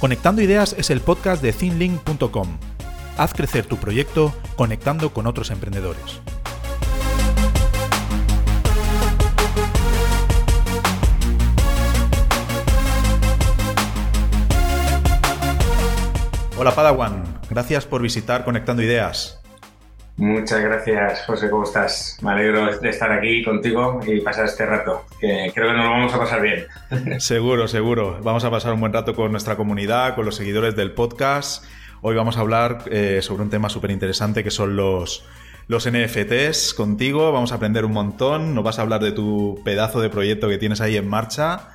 Conectando Ideas es el podcast de thinlink.com. Haz crecer tu proyecto conectando con otros emprendedores. Hola Padawan, gracias por visitar Conectando Ideas. Muchas gracias, José, ¿cómo estás? Me alegro de estar aquí contigo y pasar este rato, que creo que nos lo vamos a pasar bien. Seguro, seguro. Vamos a pasar un buen rato con nuestra comunidad, con los seguidores del podcast. Hoy vamos a hablar eh, sobre un tema súper interesante que son los, los NFTs contigo. Vamos a aprender un montón. Nos vas a hablar de tu pedazo de proyecto que tienes ahí en marcha.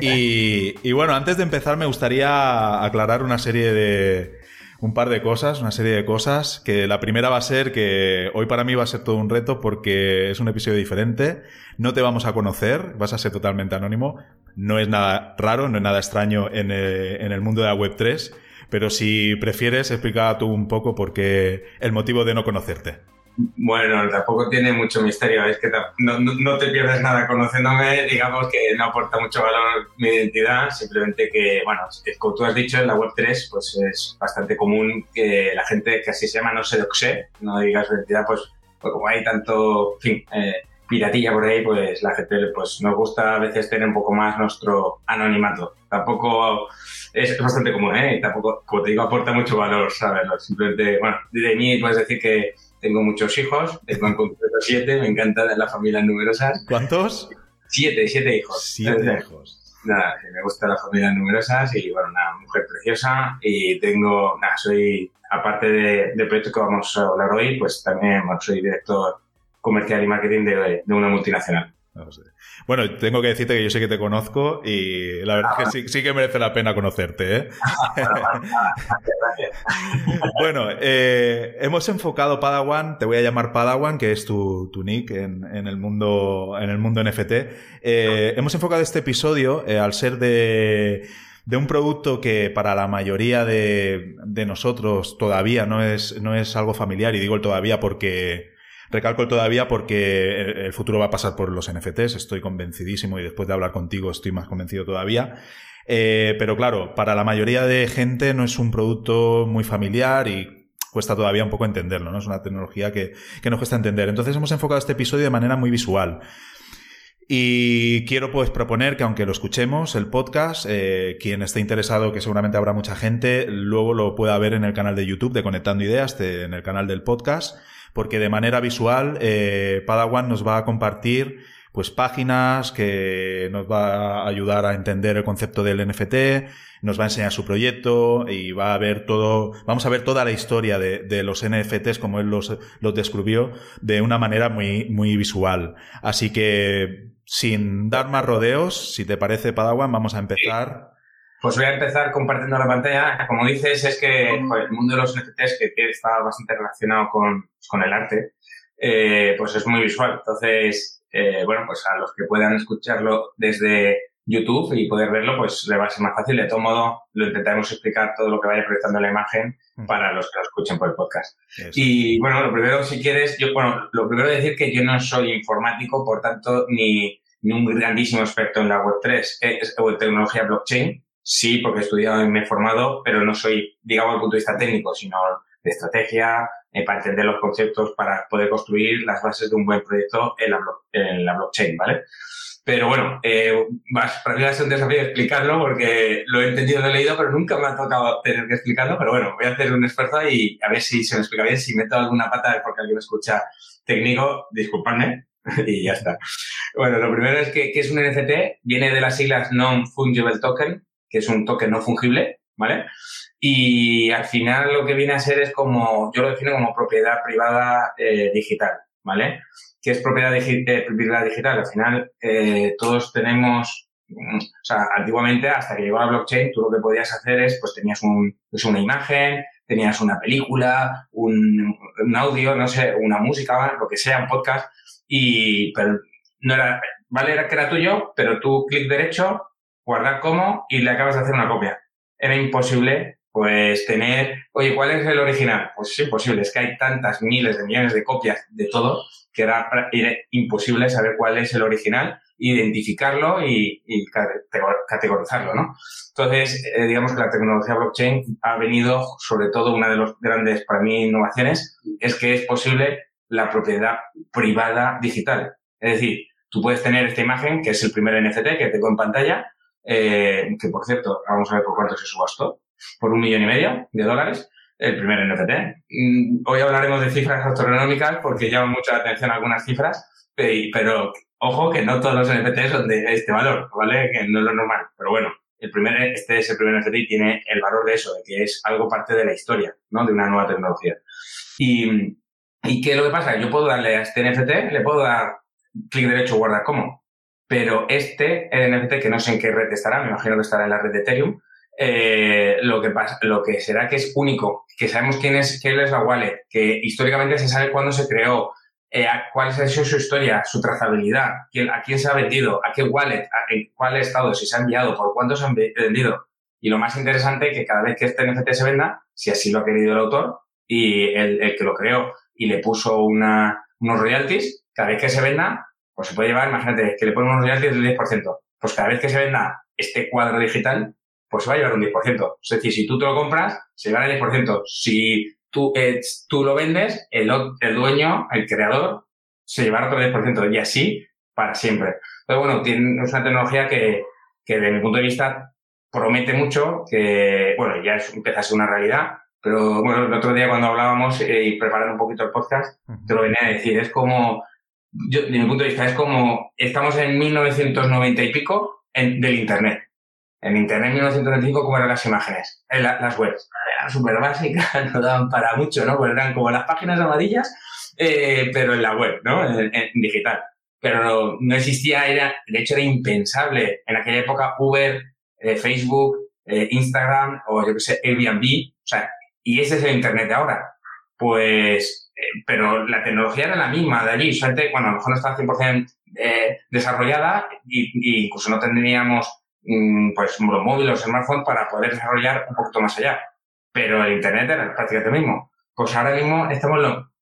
Y, y bueno, antes de empezar me gustaría aclarar una serie de, un par de cosas, una serie de cosas, que la primera va a ser que hoy para mí va a ser todo un reto porque es un episodio diferente, no te vamos a conocer, vas a ser totalmente anónimo, no es nada raro, no es nada extraño en eh, el, mundo de la Web3, pero si prefieres explicar tú un poco por qué el motivo de no conocerte. Bueno, tampoco tiene mucho misterio, es que no, te pierdes nada conociéndome, digamos que no aporta mucho valor mi identidad, simplemente que, bueno, como tú has dicho, en la Web3 pues es bastante común que la gente que así se llama no se doxe, no digas identidad, pues, pues, como hay tanto, en fin, eh, piratilla por ahí, pues la gente pues nos gusta a veces tener un poco más nuestro anonimato. Tampoco es bastante común, ¿eh? Tampoco, como te digo, aporta mucho valor, ¿sabes? Simplemente, bueno, de mí puedes decir que tengo muchos hijos, tengo en concreto siete, me encantan las familias numerosas. ¿Cuántos? Siete, siete hijos. Siete hijos. Nada, me gustan las familias numerosas y bueno, una mujer preciosa y tengo, nada, soy, aparte de, del proyecto que vamos a hablar hoy, pues también soy director comercial y marketing de, de una multinacional. Bueno, tengo que decirte que yo sé que te conozco y la verdad es que sí, que merece la pena conocerte. ¿eh? bueno, eh, hemos enfocado Padawan, te voy a llamar Padawan, que es tu, nick en, el mundo, en el mundo NFT. Eh, hemos enfocado este episodio al ser de, de, un producto que para la mayoría de, de nosotros todavía no es, no es algo familiar, y digo el todavía porque Recalco todavía porque el futuro va a pasar por los NFTs, estoy convencidísimo y después de hablar contigo estoy más convencido todavía. Eh, pero claro, para la mayoría de gente no es un producto muy familiar y cuesta todavía un poco entenderlo, ¿no? Es una tecnología que, que nos cuesta entender. Entonces hemos enfocado este episodio de manera muy visual. Y quiero pues proponer que aunque lo escuchemos, el podcast, eh, quien esté interesado, que seguramente habrá mucha gente, luego lo pueda ver en el canal de YouTube de Conectando Ideas, en el canal del podcast porque de manera visual eh, Padawan nos va a compartir pues páginas que nos va a ayudar a entender el concepto del NFT, nos va a enseñar su proyecto y va a ver todo, vamos a ver toda la historia de, los NFTs como él los, los descubrió de una manera muy, muy visual. Así que, sin dar más rodeos, si te parece, Padawan, vamos a empezar. Pues voy a empezar compartiendo la pantalla. Como dices, es que el mundo de los NFTs, que, está bastante relacionado con, con el arte, eh, pues es muy visual. Entonces, eh, bueno, pues a los que puedan escucharlo desde YouTube y poder verlo, pues le va a ser más fácil. De todo modo, lo intentaremos explicar todo lo que vaya proyectando la imagen para los que lo escuchen por el podcast. Y bueno, lo primero, si quieres, yo, bueno, lo primero decir que yo no soy informático, por tanto, ni, ni un grandísimo experto en la Web3 eh, o en tecnología blockchain sí, porque he estudiado y me he formado, pero no soy, digamos, desde el punto de vista técnico, sino de estrategia, eh, para entender los conceptos, para poder construir las bases de un buen proyecto en la, en la blockchain, ¿vale? Pero bueno, eh, para mí va a ser un desafío explicarlo porque lo he entendido, lo he leído, pero nunca me ha tocado tener que explicarlo. Pero bueno, voy a hacer un esfuerzo y a ver si se me explica bien. Si meto alguna pata porque alguien me escucha técnico, disculpadme y ya está. Bueno, lo primero es que, que es un NFT, viene de las siglas Non-Fungible Token, que es un token no fungible, ¿vale? Y al final lo que viene a ser es como, yo lo defino como propiedad privada eh, digital, ¿vale? ¿Qué es propiedad, eh, propiedad digital? Al final eh, todos tenemos, mm, o sea, antiguamente hasta que llegó la blockchain, tú lo que podías hacer es, pues tenías pues una imagen, tenías una película, un, un audio, no sé, una música, lo que sea, un podcast, y, pero no era, vale, era que era tuyo, pero tú clic derecho guardar como y le acabas de hacer una copia. Era imposible Pues tener, oye, ¿cuál es el original? Pues es imposible, es que hay tantas miles de millones de copias de todo que era, imposible saber cuál es el original, identificarlo y, categorizarlo, ¿no? Entonces, eh, digamos que la tecnología blockchain ha venido, sobre todo, una de las grandes, para mí, innovaciones, es que es posible la propiedad privada digital. Es decir, tú puedes tener esta imagen, que es el primer NFT que tengo en pantalla, eh, que por cierto, vamos a ver por cuánto se subastó, por un millón y medio de dólares, el primer NFT. Mm, hoy hablaremos de cifras astronómicas porque llaman mucha atención algunas cifras, pero ojo que no todos los NFT son de este valor, ¿vale? Que no es lo normal. Pero bueno, el primer, este es el primer NFT y tiene el valor de eso, de que es algo parte de la historia, ¿no? De una nueva tecnología. Y, ¿Y qué es lo que pasa? Yo puedo darle a este NFT, le puedo dar clic derecho guardar como. Pero este NFT, que no sé en qué red estará, me imagino que estará en la red de Ethereum, eh, lo, que pasa, lo que será que es único, que sabemos quién es, quién es la wallet, que históricamente se sabe cuándo se creó, eh, cuál ha sido su historia, su trazabilidad, quién, a quién se ha vendido, a qué wallet, en cuál estado, si se ha enviado, por cuánto se ha vendido. Y lo más interesante, que cada vez que este NFT se venda, si así lo ha querido el autor y el, el que lo creó y le puso una, unos royalties, cada vez que se venda, pues se puede llevar, imagínate, que le ponen unos royalties del 10%. Pues cada vez que se venda este cuadro digital, pues se va a llevar un 10%. Es decir, si tú te lo compras, se lleva el 10%. Si tú, eh, tú lo vendes, el, el dueño, el creador, se llevará otro 10%. Y así para siempre. Pero bueno, tiene, es una tecnología que, que desde mi punto de vista promete mucho, que, bueno, ya es, empieza a ser una realidad, pero bueno, el otro día cuando hablábamos eh, y preparando un poquito el podcast, te lo venía a decir, es como, yo, de mi punto de vista, es como, estamos en 1990 y pico en, del Internet. En Internet 1995, ¿cómo eran las imágenes? En las webs. Eran súper básicas, no daban para mucho, ¿no? Pues eran como las páginas amarillas, eh, pero en la web, ¿no? En, digital. Pero no, existía, era, de hecho era impensable. En aquella época Uber, eh, Facebook, eh, Instagram o yo qué sé, Airbnb, o sea, y ese es el Internet de ahora. Pues, eh, pero la tecnología era la misma de allí, solamente, bueno, a lo mejor no estaba 100% eh, desarrollada y, incluso no tendríamos mm, pues los móviles, los smartphones para poder desarrollar un poquito más allá. Pero el Internet era prácticamente lo mismo. Pues ahora mismo estamos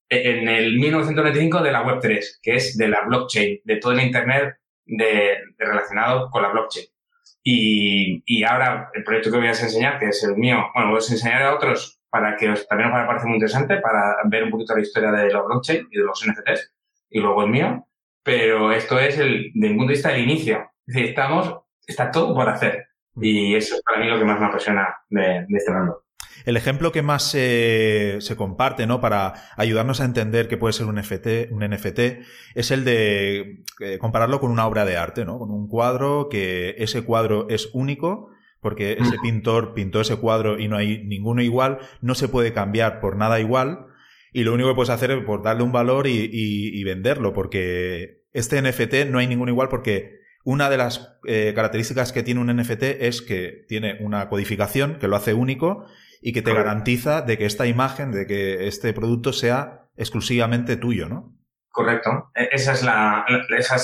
en el 1995 de la Web 3, que es de la blockchain, de todo el Internet de, relacionado con la blockchain. Y, y, ahora el proyecto que voy a enseñar, que es el mío, bueno, voy a enseñar a otros para que os, también os parece muy interesante para ver un poquito la historia de la blockchain y de los NFTs y luego el mío. Pero esto es el, desde mi punto de vista, el inicio. Es decir, estamos, está todo por hacer. Y eso es para mí lo que más me apasiona de, este mundo. El ejemplo que más se comparte, ¿no? Para ayudarnos a entender qué puede ser un NFT, un NFT, es el de eh, compararlo con una obra de arte, ¿no? Con un cuadro que ese cuadro es único porque ese pintor pintó ese cuadro y no hay ninguno igual, no se puede cambiar por nada igual, y lo único que puedes hacer es por darle un valor y, venderlo, porque este NFT no hay ninguno igual porque una de las eh, características que tiene un NFT es que tiene una codificación que lo hace único y que te garantiza de que esta imagen, de que este producto sea exclusivamente tuyo, ¿no? Correcto. E, esa es la, esa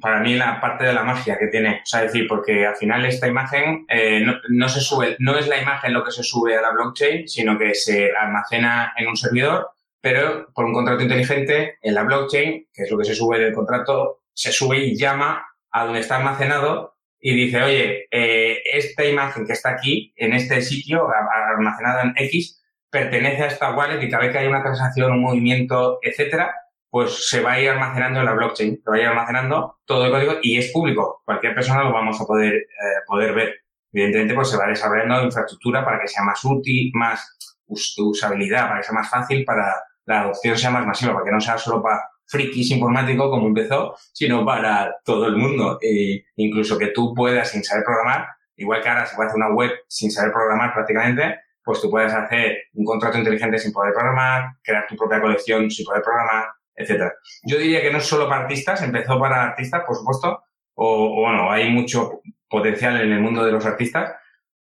para mí la parte de la magia que tiene. O sea, decir, porque al final esta imagen eh, no, se sube, no es la imagen lo que se sube a la blockchain, sino que se almacena en un servidor, pero por un contrato inteligente en la blockchain, que es lo que se sube del contrato, se sube y llama a donde está almacenado y dice, oye, eh, esta imagen que está aquí, en este sitio, almacenada en X, pertenece a esta wallet y cada vez que hay una transacción, un movimiento, etcétera, pues se va a ir almacenando en la blockchain, se va a ir almacenando todo el código y es público. Cualquier persona lo vamos a poder, eh, poder ver. Evidentemente, pues se va desarrollando infraestructura para que sea más útil, más usabilidad, para que sea más fácil, para la adopción sea más masiva, para que no sea solo para frikis informáticos como empezó, sino para todo el mundo. E incluso que tú puedas, sin saber programar, igual que ahora se puede hacer una web sin saber programar prácticamente, pues tú puedes hacer un contrato inteligente sin poder programar, crear tu propia colección sin poder programar, etcétera. Yo diría que no es solo para artistas, empezó para artistas, por supuesto, o, bueno, hay mucho potencial en el mundo de los artistas,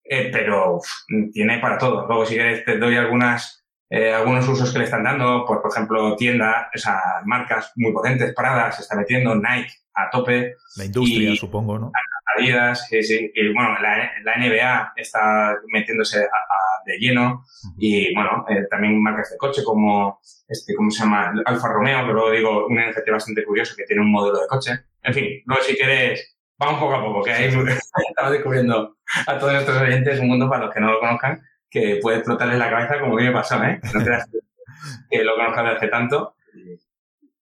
eh, pero tiene para todo. Luego, si quieres, te doy algunas, eh, algunos usos que le están dando, pues, por ejemplo, tiendas, o sea, marcas muy potentes, Prada se está metiendo, Nike a tope. La industria, supongo, ¿no? Adidas, sí. Y bueno, la, la NBA está metiéndose de lleno. Y bueno, eh, también marcas de coche como, este, ¿cómo se llama? Alfa Romeo, que luego digo un NFT bastante curioso que tiene un modelo de coche. En fin, luego si quieres, vamos poco a poco, que ahí estamos descubriendo a todos nuestros oyentes un mundo para los que no lo conozcan, que puede explotarles la cabeza como que me pasó, ¿eh? No que lo conozcan desde hace tanto.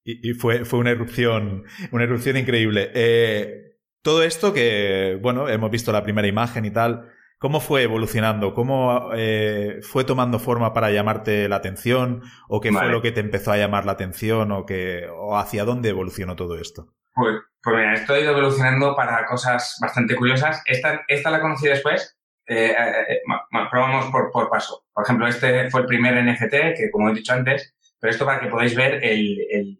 Y, fue, fue una erupción, una erupción increíble. Eh, todo esto que, bueno, hemos visto la primera imagen y tal, ¿cómo fue evolucionando? ¿Cómo eh, fue tomando forma para llamarte la atención? ¿O qué fue lo que te empezó a llamar la atención? ¿O, que, o hacia dónde evolucionó todo esto? Pues, pues mira, esto ha ido evolucionando para cosas bastante curiosas. Esta, esta la conocí después, eh, bueno, probamos por, por paso. Por ejemplo, este fue el primer NFT, que como he dicho antes, pero esto para que podáis ver el, el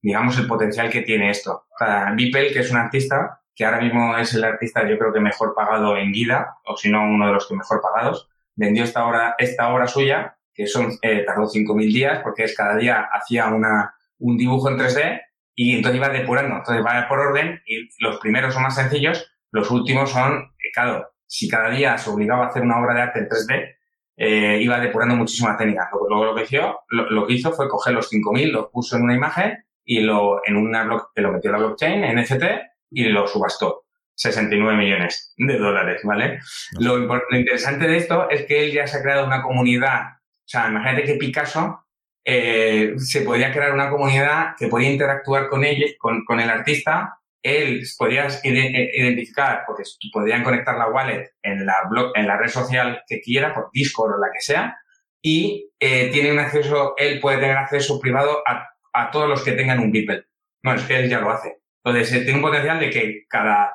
digamos, el potencial que tiene esto. O sea, que es un artista, que ahora mismo es el artista yo creo que mejor pagado en vida, o si no uno de los que mejor pagados, vendió esta obra, esta obra suya, que son, eh, tardó 5.000 días, porque es cada día hacía una, un dibujo en 3D y entonces iba depurando. Entonces va por orden y los primeros son más sencillos, los últimos son, eh, claro, si cada día se obligaba a hacer una obra de arte en 3D, eh, iba depurando muchísima técnica. Luego lo que hizo, lo, lo que hizo fue coger los 5.000, los puso en una imagen y lo, en una block, lo metió en la blockchain, NFT, y lo subastó. 69 millones de dólares, ¿vale? Lo, interesante de esto es que él ya se ha creado una comunidad. O sea, imagínate que Picasso eh, se podría crear una comunidad que podía interactuar con él, con, con el artista. Él podía eh, identificar, porque podrían conectar la wallet en la, blog, en la red social que quiera, por Discord o la que sea, y eh, tiene un acceso, él puede tener acceso privado a a todos los que tengan un Beeple. No, es que él ya lo hace. Entonces, eh, tiene un potencial de que cada,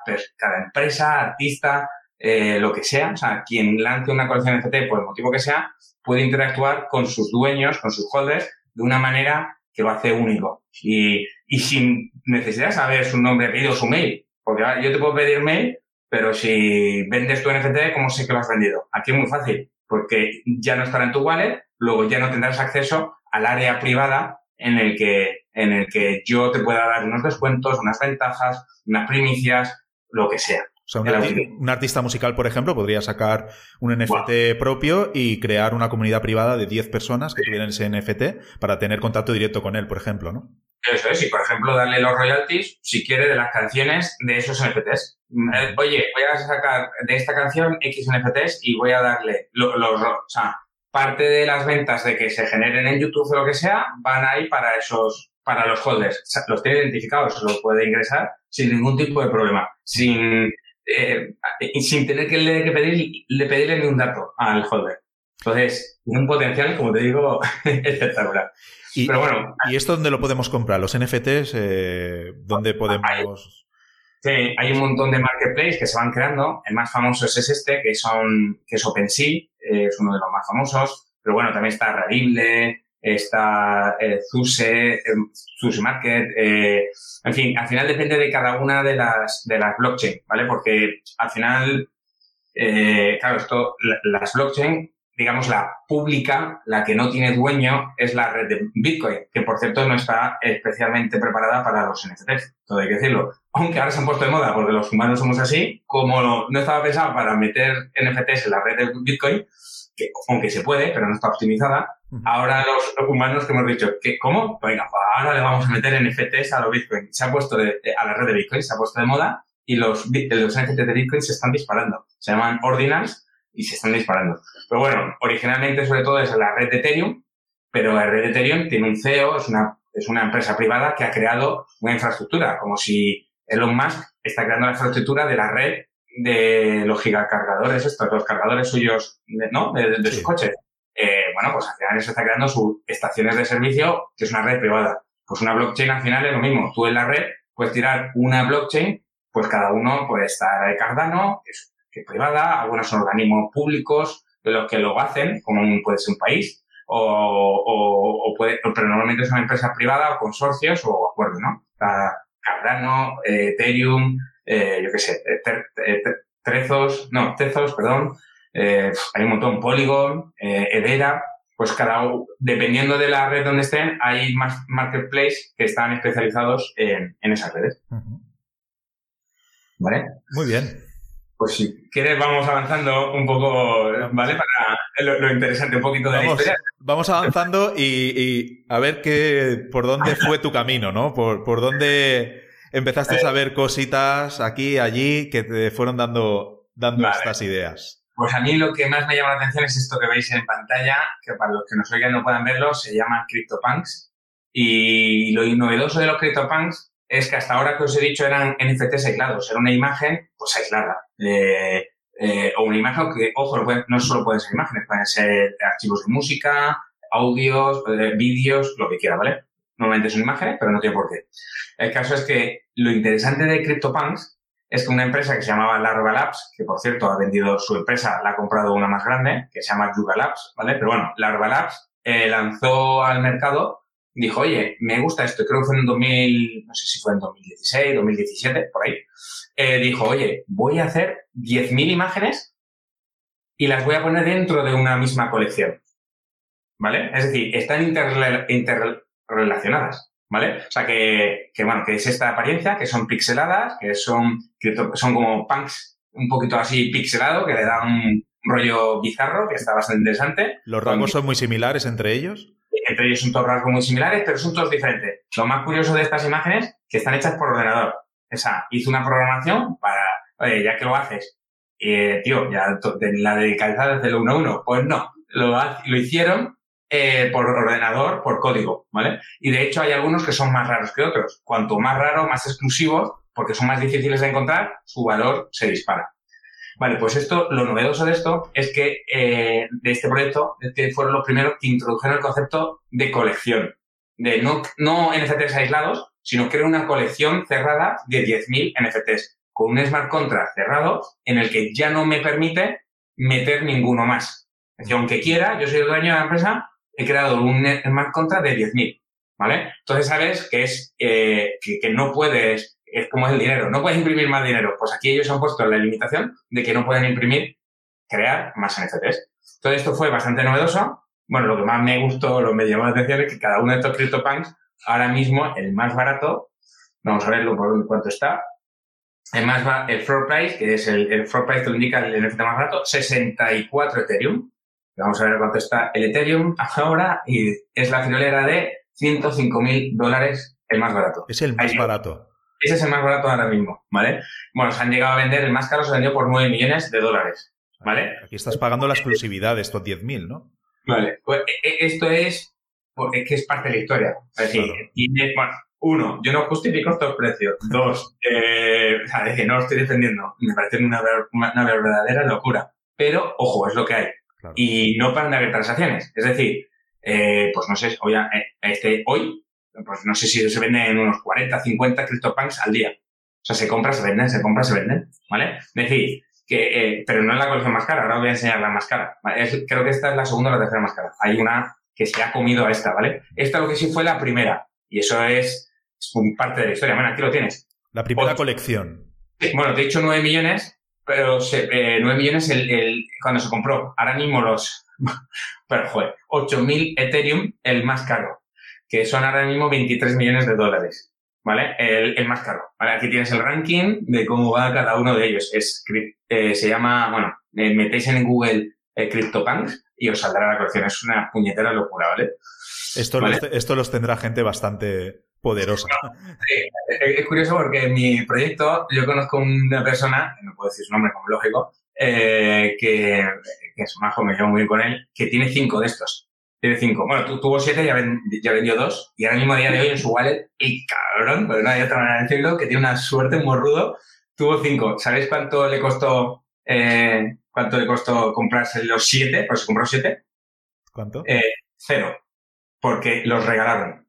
empresa, artista, eh, lo que sea, o sea, quien lance una colección NFT por el motivo que sea, puede interactuar con sus dueños, con sus holders, de una manera que lo hace único. Y, y sin necesidad de saber su nombre, apellido, su mail. Porque yo te puedo pedir mail, pero si vendes tu NFT, ¿cómo sé que lo has vendido? Aquí es muy fácil, porque ya no estará en tu wallet, luego ya no tendrás acceso al área privada en el que, en el que yo te pueda dar unos descuentos, unas ventajas, unas primicias, lo que sea. O sea, un, artista musical, por ejemplo, podría sacar un NFT propio y crear una comunidad privada de 10 personas que tuvieran ese NFT para tener contacto directo con él, por ejemplo, ¿no? Eso es, y por ejemplo, darle los royalties, si quiere, de las canciones de esos NFTs. Eh, oye, voy a sacar de esta canción X NFTs y voy a darle los, los o sea, parte de las ventas de que se generen en YouTube o lo que sea, van ahí para esos, para los holders. los tiene identificados, los puede ingresar sin ningún tipo de problema, sin, eh, sin tener que, le, pedir, le pedirle ni un dato al holder. Entonces, un potencial, como te digo, espectacular. Y, Pero bueno. ¿Y esto dónde lo podemos comprar? ¿Los NFTs? Eh, ¿Dónde podemos...? Sí, hay un montón de marketplaces que se van creando. El más famoso es este, que, son, que es OpenSea, es uno de los más famosos. Pero bueno, también está Rarible, está eh, Zuse, eh, Market. Eh, en fin, al final depende de cada una de las, de las blockchain, ¿vale? Porque al final, eh, claro, esto, las blockchain digamos, la pública, la que no tiene dueño, es la red de Bitcoin, que por cierto no está especialmente preparada para los NFTs, todo hay que decirlo. Aunque ahora se han puesto de moda porque los humanos somos así, como no, estaba pensado para meter NFTs en la red de Bitcoin, que aunque se puede, pero no está optimizada, ahora los humanos que hemos dicho, que ¿cómo? Venga, pues ahora le vamos a meter NFTs a los Bitcoin. Se ha puesto de, a la red de Bitcoin, se ha puesto de moda y los, los NFTs de Bitcoin se están disparando. Se llaman ordinals y se están disparando. Pero bueno, originalmente sobre todo es la red de Ethereum, pero la red de Ethereum tiene un CEO, es una, es una empresa privada que ha creado una infraestructura, como si Elon Musk está creando la infraestructura de la red de los gigacargadores, estos, los cargadores suyos, ¿no? De, sus coches. Eh, bueno, pues al final se está creando sus estaciones de servicio, que es una red privada. Pues una blockchain al final es lo mismo. Tú en la red puedes tirar una blockchain, pues cada uno puede estar de Cardano, que es que privada, algunos son organismos públicos de los que lo hacen, como puede ser un país, o, o, o puede, pero normalmente son empresas privadas o consorcios o acuerdos, ¿no? Cardano, eh, Ethereum, eh, yo qué sé, eh, Trezos, no, Tezos, perdón, hay un montón, Polygon, Edera, pues cada dependiendo de la red donde estén, hay más marketplaces que están especializados en, en esas redes. ¿vale? Muy bien. Pues si quieres vamos avanzando un poco, ¿vale? Para lo, interesante, un poquito de vamos, la historia. Vamos avanzando y, a ver qué, por dónde fue tu camino, ¿no? Por, por dónde empezaste a ver cositas aquí, allí, que te fueron dando, dando estas ideas. Pues a mí lo que más me llama la atención es esto que veis en pantalla, que para los que nos oigan no puedan verlo, se llama CryptoPunks. Y lo novedoso de los CryptoPunks es que hasta ahora que os he dicho eran NFTs aislados, era una imagen pues aislada. Eh, eh, o una imagen que, ojo, no solo pueden ser imágenes, pueden ser archivos de música, audios, eh, vídeos, lo que quiera, ¿vale? Normalmente son imágenes, pero no tiene por qué. El caso es que lo interesante de CryptoPunks es que una empresa que se llamaba Larva Labs, que por cierto ha vendido su empresa, la ha comprado una más grande, que se llama Yuga Labs, ¿vale? Pero bueno, Larva Labs lanzó al mercado dijo, oye, me gusta esto, creo que fue en 2000, no sé si fue en 2016, 2017, por ahí, eh, dijo, oye, voy a hacer 10.000 imágenes y las voy a poner dentro de una misma colección. ¿Vale? Es decir, están interrelacionadas. ¿Vale? O sea, que, que, bueno, que es esta apariencia, que son pixeladas, que son, que son como punks un poquito así pixelado, que le da un rollo bizarro, que está bastante interesante. ¿Los rangos son muy similares entre ellos? entre ellos son todos rasgos muy similares, pero son todos diferentes. Lo más curioso de estas imágenes que están hechas por ordenador. O sea, hizo una programación para, oye, ya que lo haces, eh, tío, ya la de calzada desde el 1 a 1, pues no, lo, lo hicieron eh, por ordenador, por código, ¿vale? Y de hecho hay algunos que son más raros que otros. Cuanto más raro, más exclusivos, porque son más difíciles de encontrar, su valor se dispara. Vale, pues esto, lo novedoso de esto es que eh, de este proyecto es que fueron los primeros que introdujeron el concepto de colección, de no, no NFTs aislados, sino era una colección cerrada de 10.000 NFTs, con un smart contract cerrado en el que ya no me permite meter ninguno más. Es decir, aunque quiera, yo soy el dueño de la empresa, he creado un smart contract de 10.000, ¿vale? Entonces sabes que es eh, que, no puedes es como es el dinero. No puedes imprimir más dinero. Pues aquí ellos han puesto la limitación de que no pueden imprimir, crear más NFTs. Todo esto fue bastante novedoso. Bueno, lo que más me gustó, lo que me llamó la atención es que cada uno de estos CryptoPunks, ahora mismo, el más barato, vamos a verlo por cuánto está. El más el floor price, que es el, el floor price que indica el NFT más barato, 64 Ethereum. Vamos a ver cuánto está el Ethereum ahora y es la friolera de 105 mil dólares el más barato. Es el más barato. Ese es el más barato ahora mismo, ¿vale? Bueno, se han llegado a vender, el más caro se vendió por 9 millones de dólares, ¿vale? Aquí estás pagando la exclusividad de estos 10.000, ¿no? Vale, pues e, e, esto es, es que es parte de la historia. Es decir, bueno, uno, yo no justifico estos precios. Dos, eh, o sea, no lo estoy defendiendo. Me parece una, una, verdadera locura. Pero, ojo, es lo que hay. Y no paran de haber transacciones. Es decir, eh, pues no sé, hoy, eh, este, hoy pues no sé si se venden unos 40, 50 CryptoPunks al día. O sea, se compra, se venden, se compra, se venden, ¿vale? Es decir, que, eh, pero no es la colección más cara, ahora os voy a enseñar la más cara. creo que esta es la segunda o la tercera más cara. Hay una que se ha comido a esta, ¿vale? Esta lo que sí fue la primera, y eso es, un parte de la historia. Bueno, aquí lo tienes. La primera colección. Bueno, te he dicho 9 millones, pero se, 9 eh, millones el, el, cuando se compró. Ahora mismo los, pero joder, 8.000 Ethereum, el más caro que son ahora mismo 23 millones de dólares. ¿Vale? El, más caro. ¿vale? Aquí tienes el ranking de cómo va cada uno de ellos. Es, eh, se llama, bueno, eh, metéis en Google eh, CryptoPunks y os saldrá la colección. Es una puñetera locura, ¿vale? Esto, Los, esto los tendrá gente bastante poderosa. Sí, es curioso porque en mi proyecto yo conozco una persona, no puedo decir su nombre como lógico, que, que es majo, me llevo muy bien con él, que tiene cinco de estos. Tiene cinco. Bueno, tuvo siete, ya, ya vendió dos. Y ahora mismo a día de hoy en su wallet, y cabrón, pero no hay otra manera de decirlo, que tiene una suerte muy rudo, tuvo cinco. ¿Sabéis cuánto le costó, eh, cuánto le costó comprarse los siete? Pues se compró siete. ¿Cuánto? Eh, cero. Porque los regalaron.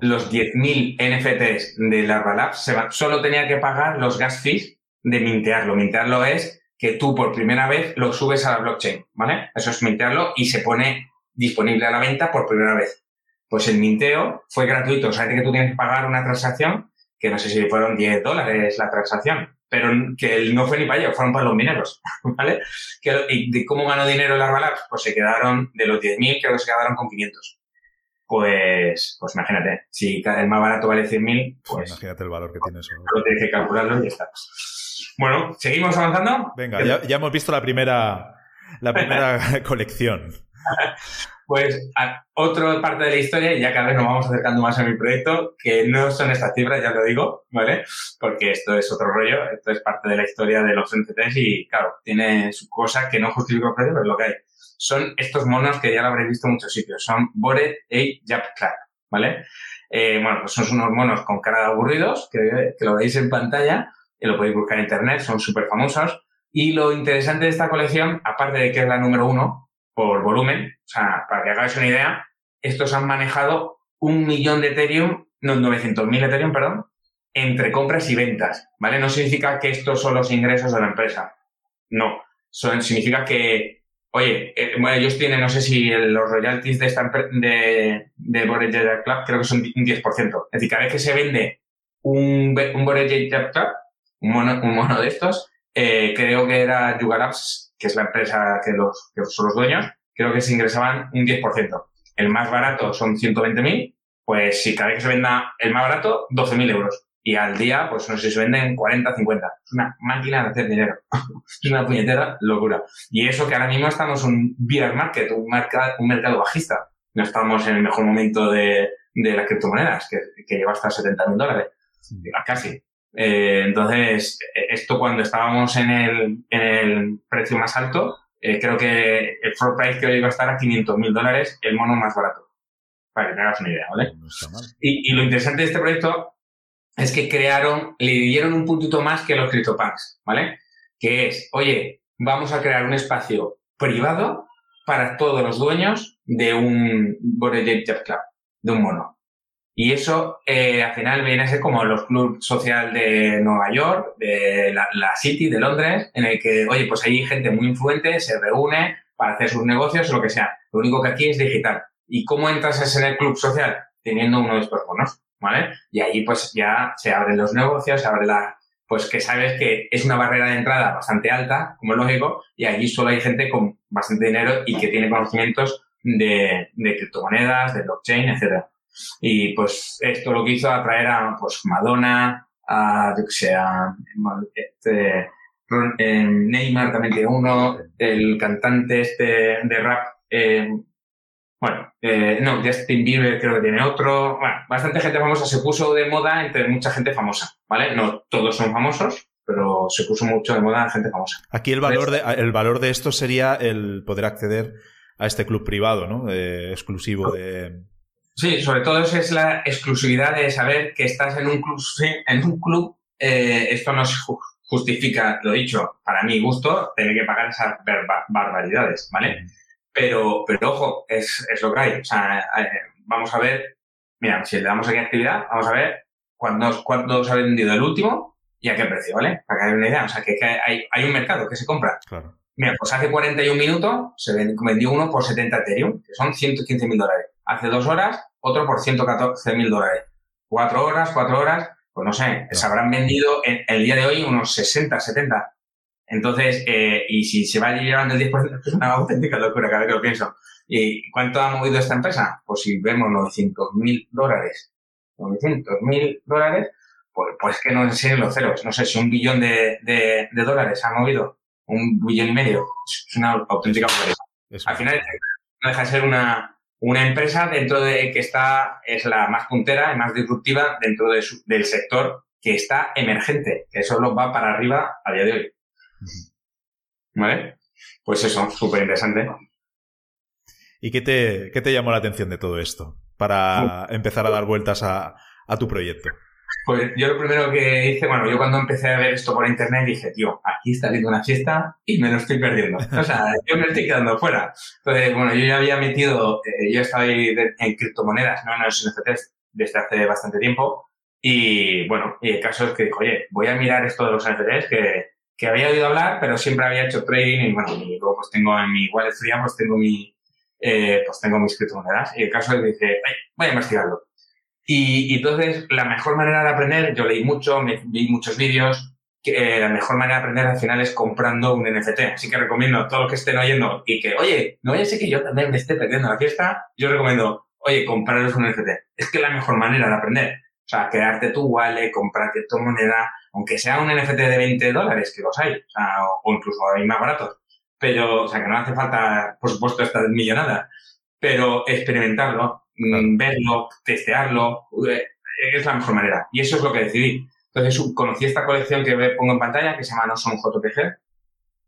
Los 10.000 NFTs de Larva se solo tenía que pagar los gas fees de mintearlo. Mintearlo es que tú por primera vez lo subes a la blockchain, ¿vale? Eso es mintearlo y se pone disponible a la venta por primera vez. Pues el minteo fue gratuito, o sea, que tú tienes que pagar una transacción, que no sé si fueron 10 dólares la transacción, pero que no fue ni para ellos, fueron para los mineros, ¿vale? ¿Y de cómo ganó dinero las Labs? Pues se quedaron, de los 10.000, creo que se quedaron con 500. Pues, pues imagínate, si el más barato vale 100.000, pues... Imagínate el valor que tiene eso. tienes que calcularlo y ya está. Bueno, ¿seguimos avanzando? Venga, ya, ya hemos visto la primera, la primera colección. Pues otra parte de la historia, y ya cada vez nos vamos acercando más a mi proyecto, que no son estas cifras, ya lo digo, ¿vale? Porque esto es otro rollo, esto es parte de la historia de los NFTs y, claro, tiene su cosa que no justifica el precio, pero es lo que hay. Son estos monos que ya lo habréis visto en muchos sitios, son Bored y Jap ¿vale? Eh, bueno, pues son unos monos con cara de aburridos, que, que lo veis en pantalla, y lo podéis buscar en internet, son súper famosos. Y lo interesante de esta colección, aparte de que es la número uno, por volumen. O sea, para que hagáis una idea, estos han manejado un millón de Ethereum, no, 900.000 Ethereum, perdón, entre compras y ventas, ¿vale? No significa que estos son los ingresos de la empresa. No. Son, significa que, oye, eh, ellos tienen, no sé si los royalties de esta de, de Club, creo que son un 10%. Es decir, cada vez que se vende un, un Club, un mono, un mono de estos, eh, creo que era Yuga que es la empresa que, los, que son los dueños, creo que se ingresaban un 10%. El más barato son 120.000, pues si cada vez que se venda el más barato, 12.000 euros. Y al día, pues no sé si se venden 40, 50. Es una máquina de hacer dinero. es una puñetera locura. Y eso que ahora mismo estamos en un bear market, un, mercado, un mercado bajista. No estamos en el mejor momento de, de las criptomonedas, que, que lleva hasta 70.000 dólares. Casi. Eh, entonces, esto cuando estábamos en el, en el precio más alto, eh, creo que el floor price que iba a estar a 500 mil dólares, el mono más barato. Para que te hagas una idea, ¿vale? y, y, lo interesante de este proyecto es que crearon, le dieron un puntito más que los CryptoPunks, ¿vale? Que es, oye, vamos a crear un espacio privado para todos los dueños de un Bored Club, de un mono. Y eso eh, al final viene a ser como los clubes social de Nueva York, de la, City, de Londres, en el que, oye, pues hay gente muy influente, se reúne para hacer sus negocios o lo que sea. Lo único que aquí es digital. ¿Y cómo entras en el club social? Teniendo uno de estos bonos, ¿vale? Y ahí pues ya se abren los negocios, se abre la, pues que sabes que es una barrera de entrada bastante alta, como es lógico, y allí solo hay gente con bastante dinero y que tiene conocimientos de, criptomonedas, de blockchain, etcétera. Y pues esto lo que hizo atraer a pues Madonna, a, yo que sé, este, eh, Neymar también tiene uno, el cantante este de rap, eh, bueno, eh, no, Justin Bieber creo que tiene otro, bueno, bastante gente famosa se puso de moda entre mucha gente famosa, ¿vale? No todos son famosos, pero se puso mucho de moda gente famosa. Aquí el valor de, el valor de esto sería el poder acceder a este club privado, ¿no? exclusivo de, Sí, sobre todo es la exclusividad de saber que estás en un club. En un club eh, esto no justifica, lo dicho, para mi gusto, tener que pagar esas barbaridades, ¿vale? Pero, pero ojo, es, es lo que hay. O sea, eh, vamos a ver, mira, si le damos aquí actividad, vamos a ver cuándo, cuándo se ha vendido el último y a qué precio, ¿vale? Para que haya una idea. O sea, que, hay, hay un mercado que se compra. Claro. Mira, pues hace 41 minutos se vendió uno por 70 Ethereum, que son 115 mil dólares. Hace dos horas, otro por 114 mil dólares. Cuatro horas, cuatro horas, pues no sé, se habrán vendido en el día de hoy unos 60, 70. Entonces, eh, y si se va llevando el 10%, es una auténtica locura cada vez que lo pienso. ¿Y cuánto ha movido esta empresa? Pues si vemos 900 mil dólares, 900 mil dólares, pues, pues que no sé los ceros. No sé si un billón de, de, de dólares ha movido, un billón y medio. Es una auténtica locura. Al final, no deja de ser una, una empresa dentro de que está, es la más puntera y más disruptiva dentro de del sector que está emergente, que solo va para arriba a día de hoy. ¿Vale? Pues eso, súper interesante. ¿Y qué te, qué te llamó la atención de todo esto para empezar a dar vueltas a, a tu proyecto? Pues yo lo primero que hice, bueno, yo cuando empecé a ver esto por internet dije, tío, aquí está habiendo una fiesta y me lo estoy perdiendo. O sea, yo me estoy quedando fuera. Entonces, bueno, yo ya había metido, eh, yo estaba ahí en criptomonedas, no en los NFTs, desde hace bastante tiempo. Y bueno, y el caso es que dijo, oye, voy a mirar esto de los NFTs que, que había oído hablar, pero siempre había hecho trading y bueno, y luego pues tengo en mi wallet pues tengo mi, eh, pues tengo mis criptomonedas. Y el caso que dije, voy a investigarlo. Y, entonces, la mejor manera de aprender, yo leí mucho, me, vi muchos vídeos, que eh, la mejor manera de aprender al final es comprando un NFT. Así que recomiendo a todos los que estén oyendo y que, oye, no vaya a ser que yo también me esté perdiendo la fiesta, yo recomiendo, oye, compraros un NFT. Es que la mejor manera de aprender. O sea, crearte tu wallet, comprarte tu moneda, aunque sea un NFT de 20 dólares, que los hay, o, sea, o incluso hay más baratos. Pero, o sea, que no hace falta, por supuesto, esta millonada, pero experimentarlo, mm, verlo, testearlo, eh, es la mejor manera. Y eso es lo que decidí. Entonces, conocí esta colección que pongo en pantalla, que se llama No Son JPG,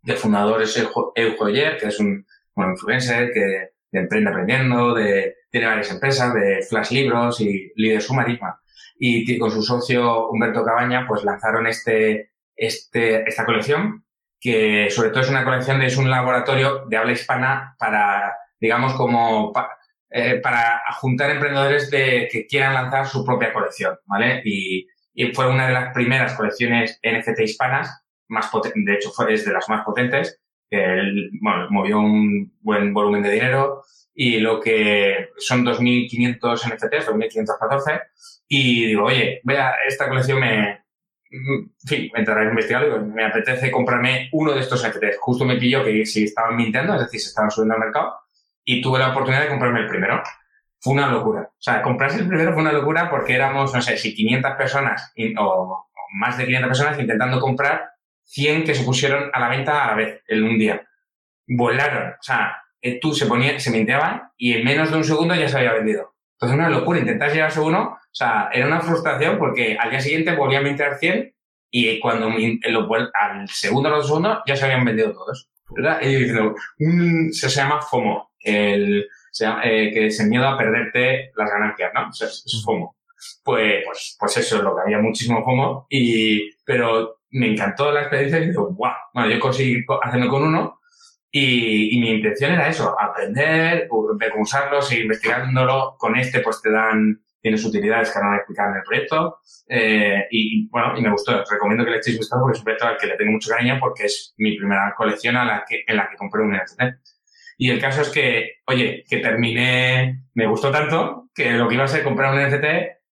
del fundador es Eujoyer, que es un influencer que emprende aprendiendo, de, tiene varias empresas, de Flash Libros y Líder Sumarisma y con su socio Humberto Cabaña pues lanzaron este, este, esta colección que sobre todo es una colección de, es un laboratorio de habla hispana para, digamos, como eh, para juntar emprendedores de, que quieran lanzar su propia colección, ¿vale? Y, y fue una de las primeras colecciones NFT hispanas, más de hecho fue de las más potentes, que bueno, movió un buen volumen de dinero y lo que son 2.500 NFTs, 2.514, y digo, oye, vea, esta colección me, en fin, me entraré a investigarlo me apetece comprarme uno de estos NFTs. Justo me pilló que si estaban mintiendo, es decir, se estaban subiendo al mercado, y tuve la oportunidad de comprarme el primero. Fue una locura. O sea, comprarse el primero fue una locura porque éramos, no sé, si 500 personas o, más de 500 personas intentando comprar 100 que se pusieron a la venta a la vez en un día. Volaron. O sea, eh, tú se ponía, se minteaban y en menos de un segundo ya se había vendido. Entonces, una locura. Intentar llevarse uno, o sea, era una frustración porque al día siguiente volvía a mintear 100 y cuando al segundo o dos segundos ya se habían vendido todos. ¿verdad? Y diciendo, se, llama FOMO, el, eh, que es el miedo a perderte las ganancias, ¿no? O sea, es, FOMO. Pues, pues, pues eso es lo que había muchísimo FOMO y, pero me encantó la experiencia y digo, wow, bueno, yo conseguí hacerlo con uno y, mi intención era eso, aprender, ver cómo usarlo, seguir investigándolo. Con este, pues te dan, tienes utilidades que ahora van a explicar en el proyecto. Eh, y bueno, y me gustó. Recomiendo que le echéis vistazo porque es un proyecto al que le tengo mucho cariño porque es mi primera colección a la que, en la que compré un NFT. Y el caso es que, oye, que terminé, me gustó tanto que lo que iba a ser comprar un NFT,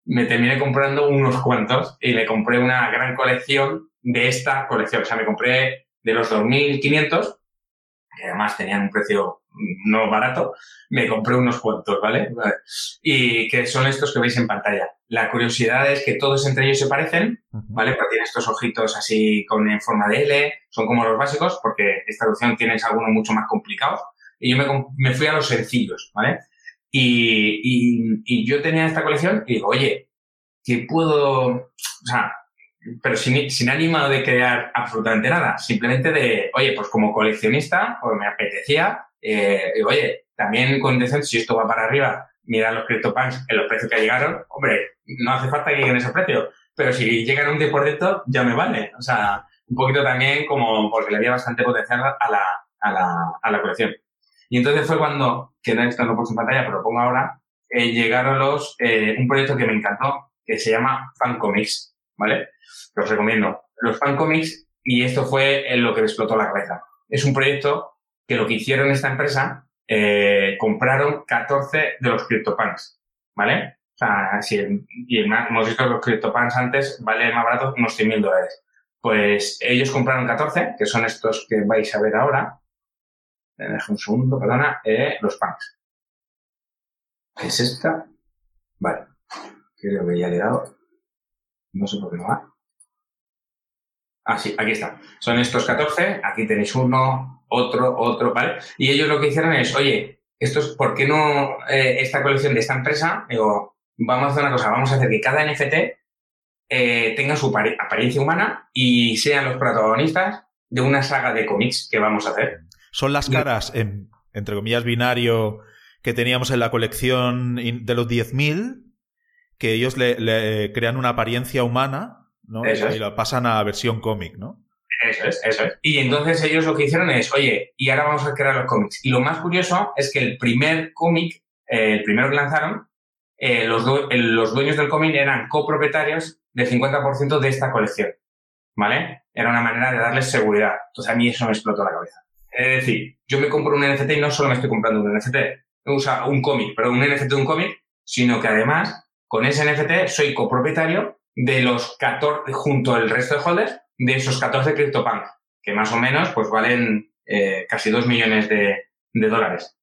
me terminé comprando unos cuantos y le compré una gran colección de esta colección. O sea, me compré de los 2.500 que además tenían un precio no barato, me compré unos cuantos, ¿vale? Y que son estos que veis en pantalla. La curiosidad es que todos entre ellos se parecen, ¿vale? Porque tienen estos ojitos así con en forma de L, son como los básicos, porque esta traducción tienes algunos mucho más complicados. Y yo me, me fui a los sencillos, ¿vale? Y, y, y yo tenía esta colección y digo, oye, ¿qué puedo, o sea, pero sin, sin ánimo de crear absolutamente nada, simplemente de, oye, pues como coleccionista, pues me apetecía, eh, oye, también con intención, si esto va para arriba, mira los CryptoPunks en los precios que llegaron, hombre, no hace falta que lleguen ese precio, pero si llegan un 10% ya me vale, o sea, un poquito también como porque le había bastante potencial a la, a la, a la colección. Y entonces fue cuando, que no está por su pantalla, pero lo pongo ahora, eh, llegaron los, eh, un proyecto que me encantó, que se llama Fancomics, ¿vale? Los recomiendo. Los fancomics, y esto fue lo que me explotó la cabeza. Es un proyecto que lo que hicieron esta empresa, eh, compraron 14 de los CryptoPunks, ¿vale? O sea, si y hemos visto que los CryptoPunks antes valen más barato unos 100 mil dólares. Pues ellos compraron 14, que son estos que vais a ver ahora. Deja un segundo, perdona. Eh, los punks. ¿Qué es esta? Vale. Creo que ya le he dado. No sé por qué no va. Ah, sí, aquí está. Son estos 14, aquí tenéis uno, otro, otro, ¿vale? Y ellos lo que hicieron es, oye, esto es, ¿por qué no eh, esta colección de esta empresa? Digo, vamos a hacer una cosa, vamos a hacer que cada NFT eh, tenga su apariencia humana y sean los protagonistas de una saga de cómics que vamos a hacer. Son las caras, en, entre comillas, binario que teníamos en la colección de los 10.000 que ellos le, crean una apariencia humana ¿no? y, lo pasan a versión cómic, ¿no? Eso es, eso es. Y entonces ellos lo que hicieron es, oye, y ahora vamos a crear los cómics. Y lo más curioso es que el primer cómic, eh, el primero que lanzaron, eh, los, los, dueños del cómic eran copropietarios del 50% de esta colección. ¿Vale? Era una manera de darles seguridad. Entonces a mí eso me explotó la cabeza. Es decir, yo me compro un NFT y no solo me estoy comprando un NFT, o sea, un cómic, pero un NFT de un cómic, sino que además con ese NFT soy copropietario de los 14, junto al resto de holders, de esos 14 CryptoPunks, que más o menos pues valen eh, casi 2 millones de, dólares.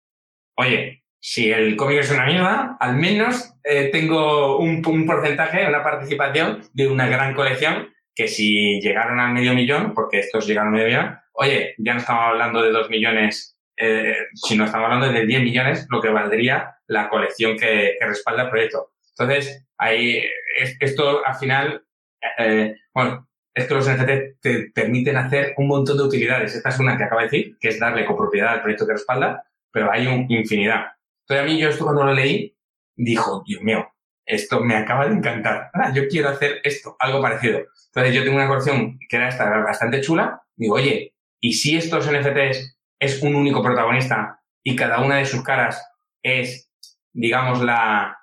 Oye, si el cómic es una mierda, al menos eh, tengo un, un, porcentaje, una participación de una gran colección que si llegaron al medio millón, porque estos llegaron a medio millón, oye, ya no estamos hablando de dos millones, eh, sino estamos hablando de 10 millones, lo que valdría la colección que, que respalda el proyecto. Entonces, ahí, es, esto al final, eh, bueno, es que los NFT te permiten hacer un montón de utilidades. Esta es una que acabo de decir, que es darle copropiedad al proyecto que respalda, pero hay un, infinidad. Entonces, a mí yo esto cuando lo leí, dijo, Dios mío, esto me acaba de encantar. Ah, yo quiero hacer esto, algo parecido. Entonces, yo tengo una colección que era esta bastante chula. Digo, oye, ¿y si estos NFTs es un único protagonista y cada una de sus caras es, digamos, la,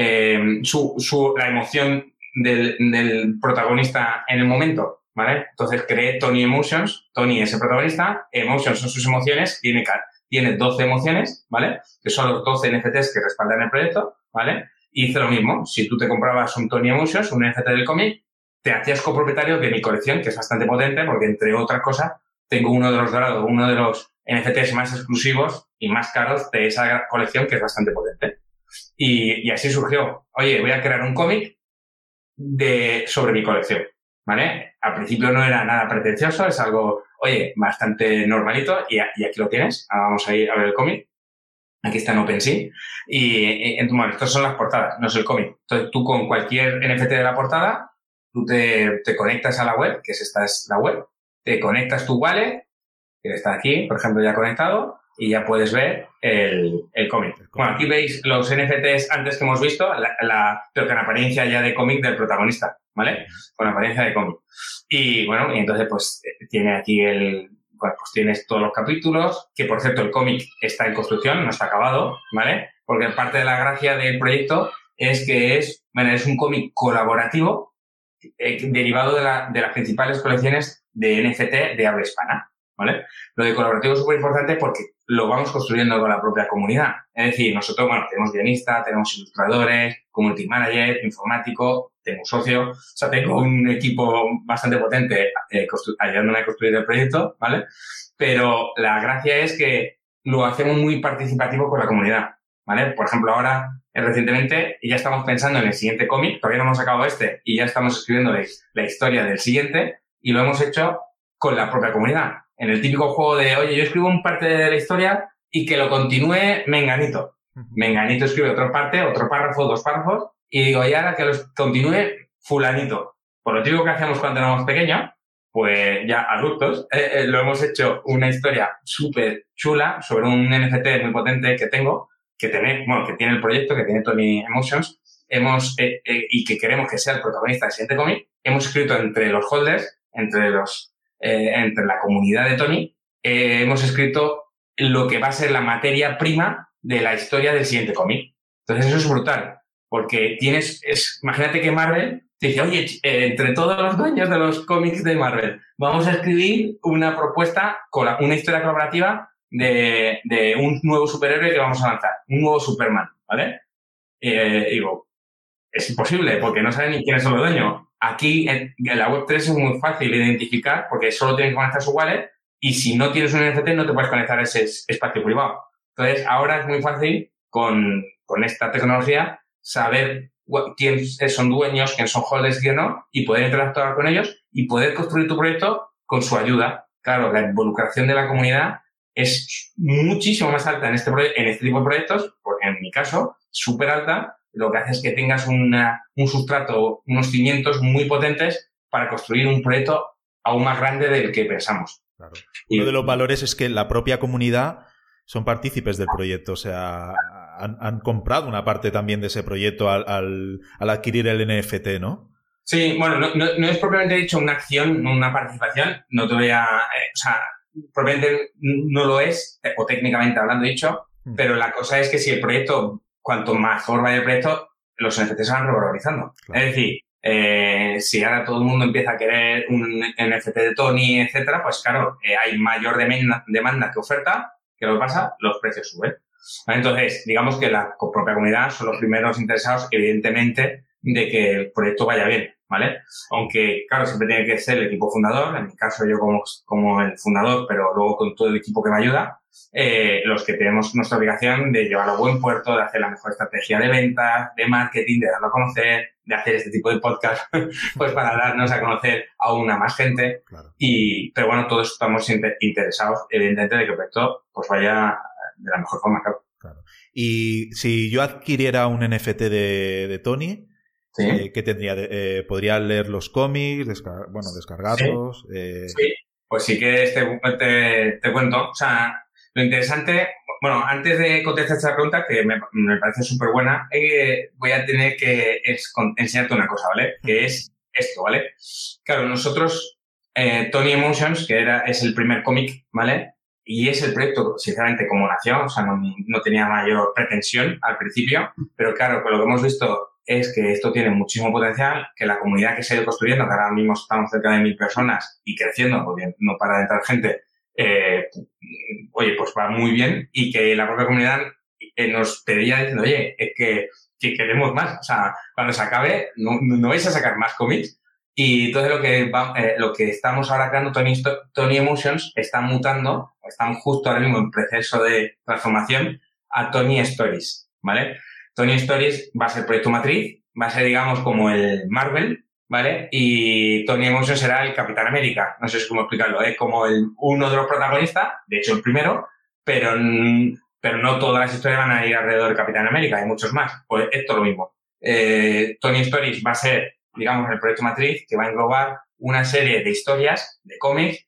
eh, su, su, la emoción del, del, protagonista en el momento, ¿vale? Entonces creé Tony Emotions, Tony es el protagonista, Emotions son sus emociones, tiene, tiene 12 emociones, ¿vale? Que son los 12 NFTs que respaldan el proyecto, ¿vale? hice lo mismo, si tú te comprabas un Tony Emotions, un NFT del cómic, te hacías copropietario de mi colección, que es bastante potente, porque entre otras cosas, tengo uno de los dorados, uno de los NFTs más exclusivos y más caros de esa colección, que es bastante potente. Y, así surgió, oye, voy a crear un cómic de, sobre mi colección, ¿vale? Al principio no era nada pretencioso, es algo, oye, bastante normalito y, aquí lo tienes. Ahora vamos a ir a ver el cómic. Aquí está en OpenSea. Y, bueno, estas son las portadas, no es el cómic. Entonces tú con cualquier NFT de la portada, tú te, te conectas a la web, que es esta es la web, te conectas tu wallet, que está aquí, por ejemplo, ya conectado, y ya puedes ver el, el cómic. Bueno, aquí veis los NFTs antes que hemos visto, la, la, pero con apariencia ya de cómic del protagonista, ¿vale? Con apariencia de cómic. Y bueno, y entonces pues eh, tiene aquí el, bueno, pues tienes todos los capítulos, que por cierto el cómic está en construcción, no está acabado, ¿vale? Porque parte de la gracia del proyecto es que es, bueno, es un cómic colaborativo eh, derivado de, la, de las principales colecciones de NFT de habla hispana. ¿Vale? Lo de colaborativo es súper importante porque lo vamos construyendo con la propia comunidad. Es decir, nosotros, bueno, tenemos guionistas, tenemos ilustradores, community manager, informático, tengo un socio, o sea, tengo un equipo bastante potente eh, ayudándome a construir el proyecto, ¿vale? Pero la gracia es que lo hacemos muy participativo con la comunidad, ¿vale? Por ejemplo, ahora, eh, recientemente, ya estamos pensando en el siguiente cómic, todavía no hemos acabado este, y ya estamos escribiendo la historia del siguiente, y lo hemos hecho con la propia comunidad en el típico juego de, oye, yo escribo un parte de la historia y que lo continúe Menganito. Menganito escribe otra parte, otro párrafo, dos párrafos, y digo, y ahora que los continúe Fulanito. Por lo típico que hacíamos cuando éramos pequeños, pues ya adultos, eh, eh, lo hemos hecho una historia súper chula sobre un NFT muy potente que tengo, que tiene, bueno, que tiene el proyecto, que tiene Tony Emotions, hemos, eh, y que queremos que sea el protagonista del siguiente cómic, hemos escrito entre los holders, entre los eh, entre la comunidad de Tony, eh, hemos escrito lo que va a ser la materia prima de la historia del siguiente cómic. Entonces eso es brutal, porque tienes, es, imagínate que Marvel te dice, oye, eh, entre todos los dueños de los cómics de Marvel, vamos a escribir una propuesta, una historia colaborativa de, un nuevo superhéroe que vamos a lanzar, un nuevo Superman, ¿vale? Digo, es imposible, porque no saben ni quiénes son los dueños. Aquí en, la Web3 es muy fácil identificar porque solo tienes que conectar su wallet y si no tienes un NFT no te puedes conectar a ese espacio privado. Entonces, ahora es muy fácil con, con esta tecnología saber quiénes son dueños, quiénes son holders, quién no, y poder interactuar con ellos y poder construir tu proyecto con su ayuda. Claro, la involucración de la comunidad es muchísimo más alta en este, en este tipo de proyectos, porque en mi caso, súper alta, lo que hace es que tengas una, un sustrato, unos cimientos muy potentes para construir un proyecto aún más grande del que pensamos. Claro. Uno de los valores es que la propia comunidad son partícipes del proyecto, o sea, han, han comprado una parte también de ese proyecto al, al, al adquirir el NFT, ¿no? Sí, bueno, no, no, no, es propiamente dicho una acción, una participación, no te voy a, eh, o sea, propiamente no lo es, o técnicamente hablando dicho, mm. pero la cosa es que si el proyecto cuanto mejor vaya el proyecto, los NFTs se van revalorizando. Claro. Es decir, eh, si ahora todo el mundo empieza a querer un NFT de Tony, etcétera, pues claro, eh, hay mayor demanda, demanda, que oferta. ¿Qué lo que pasa? Los precios suben. Entonces, digamos que la propia comunidad son los primeros interesados, evidentemente, de que el proyecto vaya bien, ¿vale? Aunque, claro, siempre tiene que ser el equipo fundador, en mi caso yo como, como el fundador, pero luego con todo el equipo que me ayuda, eh, los que tenemos nuestra obligación de llevarlo a buen puerto, de hacer la mejor estrategia de venta, de marketing, de darlo a conocer, de hacer este tipo de podcast, pues para darnos a conocer a una más gente. Y, pero bueno, todos estamos interesados, evidentemente, de que el proyecto pues vaya de la mejor forma, claro. Y si yo adquiriera un NFT de, Tony, eh, ¿qué tendría? Eh, ¿Podría leer los cómics, bueno, descargarlos? Eh, sí. pues sí que te, te, cuento. O sea, lo interesante, bueno, antes de contestar esta pregunta, que me, parece súper buena, voy a tener que enseñarte una cosa, ¿vale? Que es esto, ¿vale? Claro, nosotros, Tony Emotions, que era, es el primer cómic, ¿vale? y es el proyecto, sinceramente, como nació, o sea, no, no, tenía mayor pretensión al principio, pero claro, con lo que hemos visto es que esto tiene muchísimo potencial, que la comunidad que se ha ido construyendo, que ahora mismo estamos cerca de mil personas y creciendo, porque no para de entrar gente, eh, oye, pues va muy bien y que la propia comunidad eh, nos pedía diciendo, oye, es que, que, queremos más, o sea, cuando se acabe, no, no vais a sacar más cómics, y entonces lo que, eh, lo que estamos ahora creando, Tony, Tony Emotions, está mutando, están justo ahora mismo en proceso de transformación a Tony Stories, ¿vale? Tony Stories va a ser proyecto matriz, va a ser, digamos, como el Marvel, ¿vale? Y Tony Emotions será el Capitán América, no sé cómo explicarlo, es como el, uno de los protagonistas, de hecho el primero, pero, pero no todas las historias van a ir alrededor del Capitán América, hay muchos más. Pues esto es lo mismo. Eh, Tony Stories va a ser digamos, el proyecto matriz, que va a englobar una serie de historias, de cómics,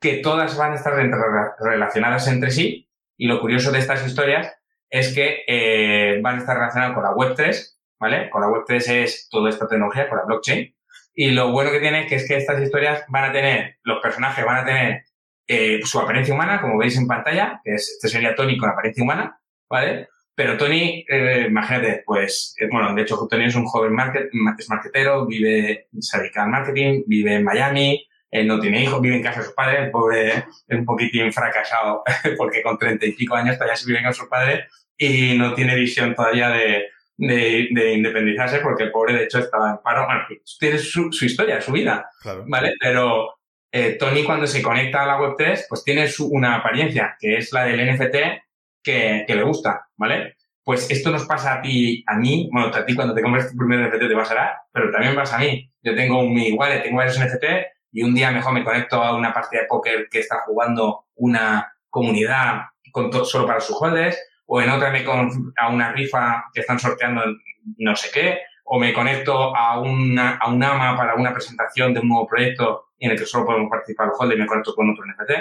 que todas van a estar relacionadas entre sí. Y lo curioso de estas historias es que eh, van a estar relacionadas con la Web3, ¿vale? Con la Web3 es toda esta tecnología, con la blockchain. Y lo bueno que tiene es que estas historias van a tener, los personajes van a tener eh, su apariencia humana, como veis en pantalla, que es, este sería Tony con apariencia humana, ¿vale? Pero Tony, eh, imagínate, pues, eh, bueno, de hecho, Tony es un joven market, es marketero, vive, se dedica al marketing, vive en Miami, él no tiene hijos, vive en casa de sus padres, el pobre es un poquitín fracasado, porque con treinta y pico años todavía se vive con sus padres y no tiene visión todavía de, de, de, independizarse, porque el pobre, de hecho, estaba en paro. Bueno, tiene su, su historia, su vida, ¿vale? Pero eh, Tony, cuando se conecta a la Web3, pues tiene su, una apariencia, que es la del NFT, que, le gusta, ¿vale? Pues esto nos pasa a ti, a mí, bueno, a ti cuando te compras tu primer NFT te pasará, pero también pasa a mí. Yo tengo un igual, tengo varios NFT y un día mejor me conecto a una partida de póker que está jugando una comunidad con solo para sus holders, o en otra me con a una rifa que están sorteando no sé qué, o me conecto a una, a un AMA para una presentación de un nuevo proyecto en el que solo podemos participar los holders y me conecto con otro NFT.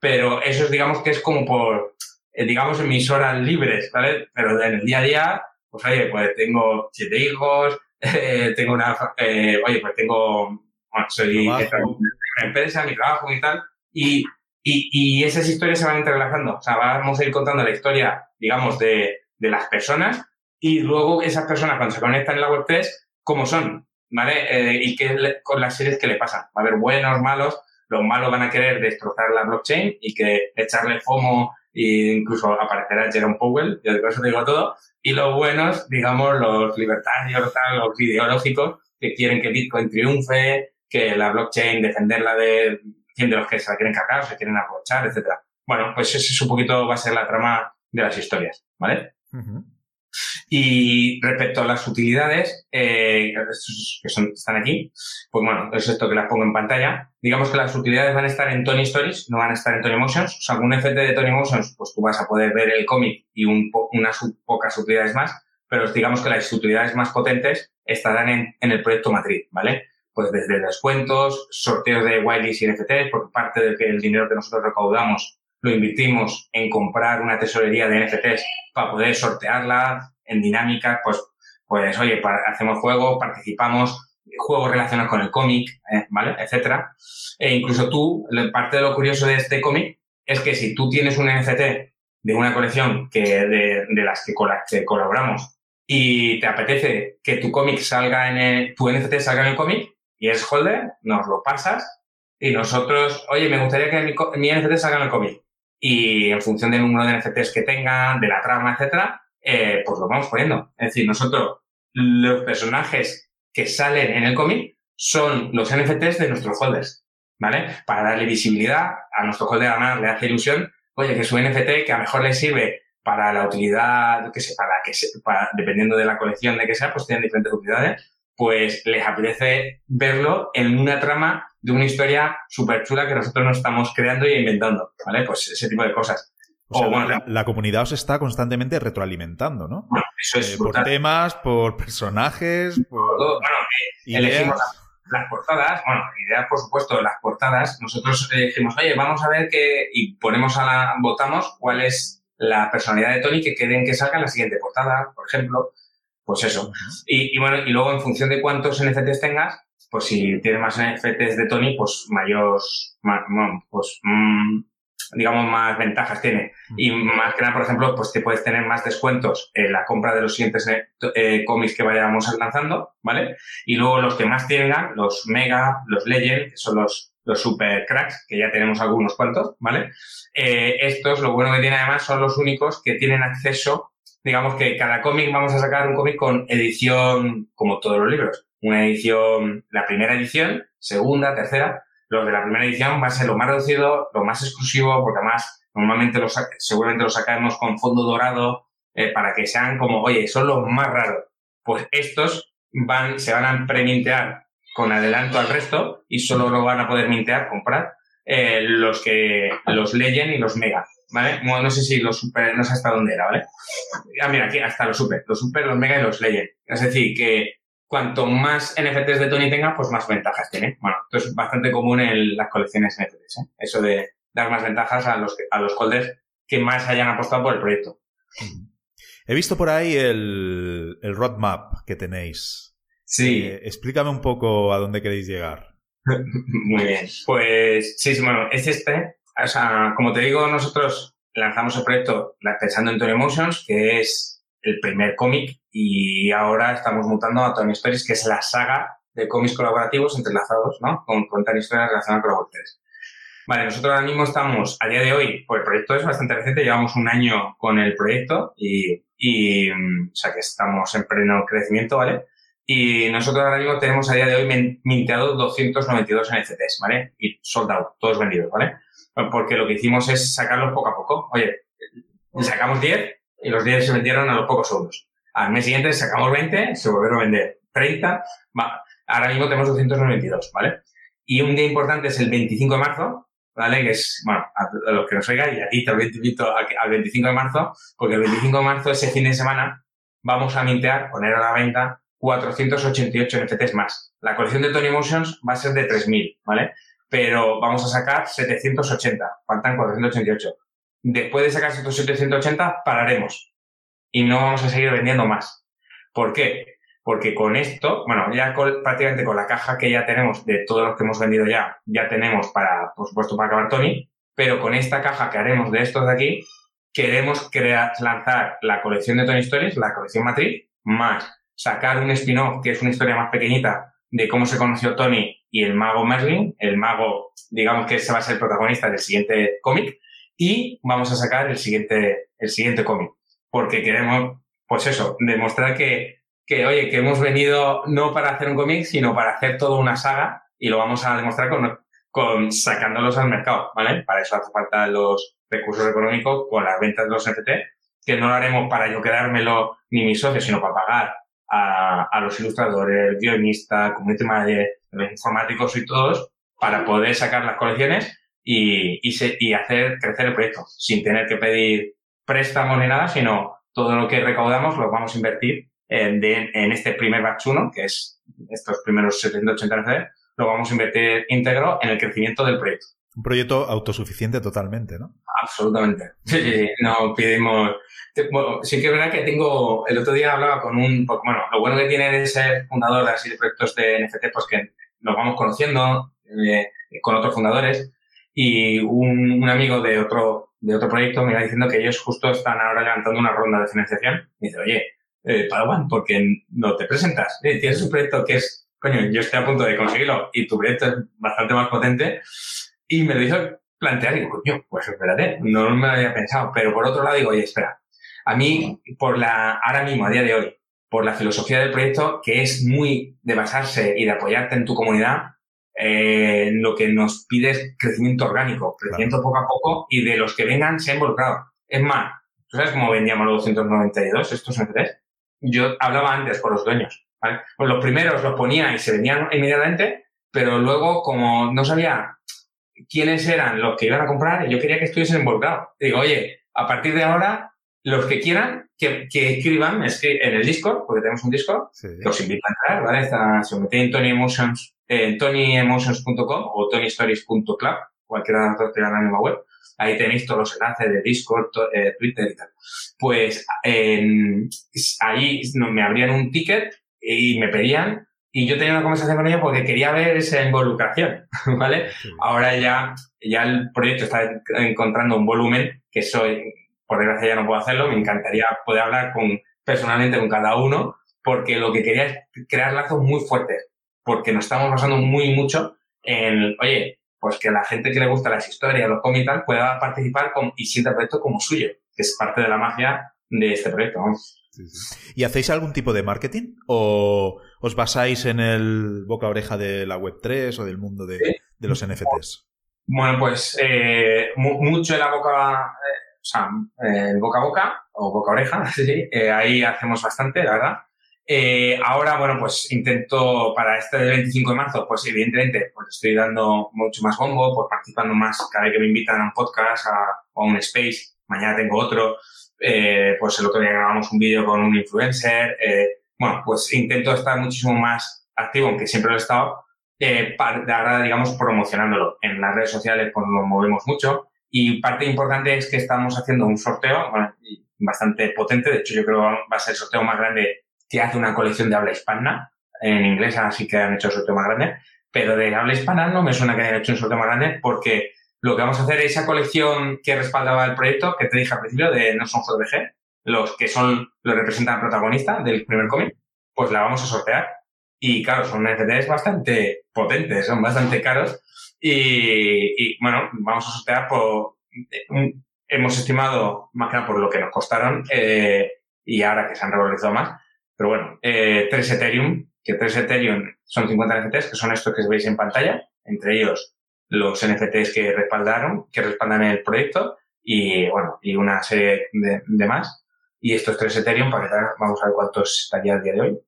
Pero eso es, digamos que es como por, eh, digamos, en mis horas libres, ¿vale? Pero en el día a día, pues oye, pues tengo siete hijos, eh, tengo una, eh, oye, pues tengo, bueno, soy una empresa, mi trabajo y tal, y, y, y esas historias se van entrelazando, o sea, vamos a ir contando la historia, digamos, de, de las personas, y luego esas personas cuando se conectan en la web 3, ¿cómo son? ¿Vale? Eh, y qué con las series que le pasan. Va a haber buenos, malos, los malos van a querer destrozar la blockchain y que echarle FOMO e incluso aparecerá Jerome Powell, yo de eso digo todo, y los buenos, digamos, los libertarios, los ideológicos, que quieren que Bitcoin triunfe, que la blockchain defenderla de, de los que se la quieren cargar, se quieren aprovechar, etcétera. Bueno, pues ese es un poquito, va a ser la trama de las historias, ¿vale? Y respecto a las utilidades, eh, que son, están aquí, pues bueno, es esto que las pongo en pantalla. Digamos que las utilidades van a estar en Tony Stories, no van a estar en Tony Motions. O sea, con un FT de Tony Motions, pues tú vas a poder ver el cómic y un unas pocas utilidades más, pero digamos que las utilidades más potentes estarán en, en el proyecto matriz, ¿vale? Pues desde descuentos, sorteos de whitelists y NFTs, por parte del dinero que nosotros recaudamos lo invertimos en comprar una tesorería de NFTs para poder sortearla en dinámicas, pues, pues oye, hacemos juegos, participamos, juegos relacionados con el cómic, eh, ¿vale? Etcétera. E incluso tú, parte de lo curioso de este cómic es que si tú tienes un NFT de una colección que de, de las que, que colaboramos y te apetece que tu cómic salga en el, tu NFT salga en el cómic y es holder, nos lo pasas y nosotros, oye, me gustaría que mi, mi NFT salga en el cómic y en función del número de NFTs que tengan, de la trama, etcétera, eh, pues lo vamos poniendo. Es decir, nosotros, los personajes que salen en el cómic son los NFTs de nuestros holders, ¿vale? Para darle visibilidad a nuestro holder, además le hace ilusión oye, que su NFT, que a lo mejor le sirve para la utilidad, que sé, para que dependiendo de la colección de que sea, pues tienen diferentes utilidades, pues les apetece verlo en una trama de una historia súper chula que nosotros nos estamos creando y inventando, ¿vale? Pues ese tipo de cosas. O, bueno, la, comunidad os está constantemente retroalimentando, ¿no? Bueno, eso es eh, por temas, por personajes, por todo. Bueno, eh, elegimos las portadas, bueno, ideas, por supuesto, las portadas. Nosotros eh, dijimos, oye, vamos a ver qué y ponemos a la, votamos cuál es la personalidad de Tony que quieren que salga en la siguiente portada, por ejemplo. Pues eso. Y, bueno, y luego en función de cuántos NFTs tengas, pues si tienes más NFTs de Tony, pues mayor, pues mm, digamos, más ventajas tiene. Y más que nada, por ejemplo, pues te puedes tener más descuentos en la compra de los siguientes eh, cómics que vayamos lanzando, ¿vale? Y luego los que más tengan, los Mega, los Legend, que son los, los super cracks, que ya tenemos algunos cuantos, ¿vale? Eh, estos, lo bueno que tiene además, son los únicos que tienen acceso, digamos que cada cómic vamos a sacar un cómic con edición, como todos los libros, una edición, la primera edición, segunda, tercera, los de la primera edición va a ser lo más reducido, lo más exclusivo, porque además normalmente los, seguramente los sacamos con fondo dorado eh, para que sean como, oye, son los más raros. Pues estos van, se van a premintear con adelanto al resto y solo lo van a poder mintear, comprar, eh, los que, los Legend y los Mega, ¿vale? no sé si los Super, no sé hasta dónde era, ¿vale? Ah, mira, aquí hasta los Super, los Super, los Mega y los Legend. Es decir, que cuanto más NFTs de Tony tenga, pues más ventajas tiene. Bueno, esto es bastante común en las colecciones NFTs, ¿eh? Eso de dar más ventajas a los, a los holders que más hayan apostado por el proyecto. He visto por ahí el, el roadmap que tenéis. Sí. Eh, explícame un poco a dónde queréis llegar. Muy bien. Pues sí, bueno, es este. O sea, como te digo, nosotros lanzamos el proyecto pensando en Tony Emotions, que es el primer cómic y ahora estamos mutando a Tony Stories, que es la saga de cómics colaborativos entrelazados, ¿no? Con contar historias relacionadas con web Vale, nosotros ahora mismo estamos, a día de hoy, pues el proyecto es bastante reciente, llevamos un año con el proyecto y, y mm, o sea que estamos en pleno crecimiento, ¿vale? Y nosotros ahora mismo tenemos a día de hoy minteado 292 NFTs, ¿vale? Y sold out, todos vendidos, ¿vale? Porque lo que hicimos es sacarlos poco a poco. Oye, sacamos 10 y los 10 se vendieron a los pocos segundos. Al mes siguiente sacamos 20, se volvieron a vender 30, va, ahora mismo tenemos 292, ¿vale? Y un día importante es el 25 de marzo, ¿vale? Que es, bueno, a, los que nos oigan y a ti te invito al 25 de marzo, porque el 25 de marzo, ese fin de semana, vamos a mintear, poner a la venta 488 NFTs más. La colección de Tony Motions va a ser de 3.000, ¿vale? Pero vamos a sacar 780, faltan 488 después de sacar estos 780, pararemos y no vamos a seguir vendiendo más. ¿Por qué? Porque con esto, bueno, ya prácticamente con la caja que ya tenemos de todos los que hemos vendido ya, ya tenemos para, por supuesto, para acabar Tony, pero con esta caja que haremos de estos de aquí, queremos crear, lanzar la colección de Tony Stories, la colección matriz, más sacar un spin-off que es una historia más pequeñita de cómo se conoció Tony y el mago Merlin, el mago, digamos que ese va a ser el protagonista del siguiente cómic, y vamos a sacar el siguiente, el siguiente cómic. Porque queremos, pues eso, demostrar que, que, oye, que hemos venido no para hacer un cómic, sino para hacer toda una saga y lo vamos a demostrar con, con sacándolos al mercado, ¿vale? Para eso hace falta los recursos económicos con las ventas de los NFT, que no lo haremos para yo quedármelo ni mis socios, sino para pagar a, a los ilustradores, guionistas, community manager, los informáticos y todos, para poder sacar las colecciones y, y, se, y hacer crecer el proyecto sin tener que pedir préstamos ni nada, sino todo lo que recaudamos lo vamos a invertir en, en este primer batch 1, que es estos primeros 780 NFD, lo vamos a invertir íntegro en el crecimiento del proyecto. Un proyecto autosuficiente totalmente, ¿no? Absolutamente. Sí, sí, sí. No pidimos. Bueno, sí que es verdad que tengo. El otro día hablaba con un. Bueno, lo bueno que tiene de ser fundador así de proyectos de NFT, pues que nos vamos conociendo eh, con otros fundadores y un, un, amigo de otro, de otro proyecto me iba diciendo que ellos justo están ahora levantando una ronda de financiación. Y dice, oye, eh, Padawan, ¿por qué no te presentas? Eh, tienes un proyecto que es, coño, yo estoy a punto de conseguirlo y tu proyecto es bastante más potente. Y me lo hizo plantear y digo, coño, pues espérate, no me lo había pensado. Pero por otro lado digo, oye, espera, a mí, por la, ahora mismo, a día de hoy, por la filosofía del proyecto, que es muy de basarse y de apoyarte en tu comunidad, eh, lo que nos pide es crecimiento orgánico, crecimiento poco a poco y de los que vengan se ha involucrado. Es más, ¿tú sabes cómo vendíamos los 292 estos NFTs? Yo hablaba antes con los dueños. ¿vale? Pues los primeros los ponía y se vendían inmediatamente, pero luego como no sabía quiénes eran los que iban a comprar, yo quería que estuviesen involucrados. Digo, oye, a partir de ahora, los que quieran, que, que escriban en el Discord, porque tenemos un Discord, que os invito a entrar, ¿vale? Está, se mete en Tony Emotions en tonyemotions.com o tonystories.club, cualquiera de las dos que la misma web. Ahí tenéis todos los enlaces de Discord, eh, Twitter y tal. Pues ahí me abrían un ticket y me pedían y yo tenía una conversación con ellos porque quería ver esa involucración, ¿vale? Ahora ya, ya el proyecto está encontrando un volumen que soy, por desgracia ya no puedo hacerlo, me encantaría poder hablar con, personalmente con cada uno porque lo que quería es crear lazos muy fuertes porque nos estamos basando muy mucho en, oye, pues que la gente que le gusta las historias, los cómics y tal, pueda participar con, y sienta el proyecto como suyo, que es parte de la magia de este proyecto. ¿Y hacéis algún tipo de marketing? ¿O os basáis en el boca oreja de la Web3 o del mundo de, los NFTs? Bueno, pues eh, mucho en la boca, o sea, el boca a boca o boca oreja, sí, eh, ahí hacemos bastante, la verdad. Eh, ahora, bueno, pues intento para este del 25 de marzo, pues evidentemente, pues estoy dando mucho más bombo, pues participando más cada vez que me invitan a un podcast a, a un space. Mañana tengo otro. Eh, pues el otro día grabamos un vídeo con un influencer. Eh, bueno, pues intento estar muchísimo más activo, aunque siempre lo he estado, eh, para, ahora, digamos, promocionándolo. En las redes sociales, pues nos movemos mucho. Y parte importante es que estamos haciendo un sorteo bastante potente. De hecho, yo creo que va a ser el sorteo más grande que hace una colección de habla hispana. En inglés así que han hecho un sorteo más grande, pero de habla hispana no me suena que hayan hecho un sorteo más grande porque lo que vamos a hacer es esa colección que respaldaba el proyecto que te dije al principio de No son JPG, los que son, los representan al protagonista del primer cómic, pues la vamos a sortear. Y claro, son NFTs bastante potentes, son bastante caros. Y, bueno, vamos a sortear por, hemos estimado más que nada por lo que nos costaron, eh, y ahora que se han revalorizado más, pero bueno, eh, 3 Ethereum, que 3 Ethereum son 50 NFTs, que son estos que veis en pantalla, entre ellos los NFTs que respaldaron, que respaldan el proyecto, y bueno, y una serie de, más. Y estos 3 Ethereum, para que vamos a ver cuántos estaría el día de hoy.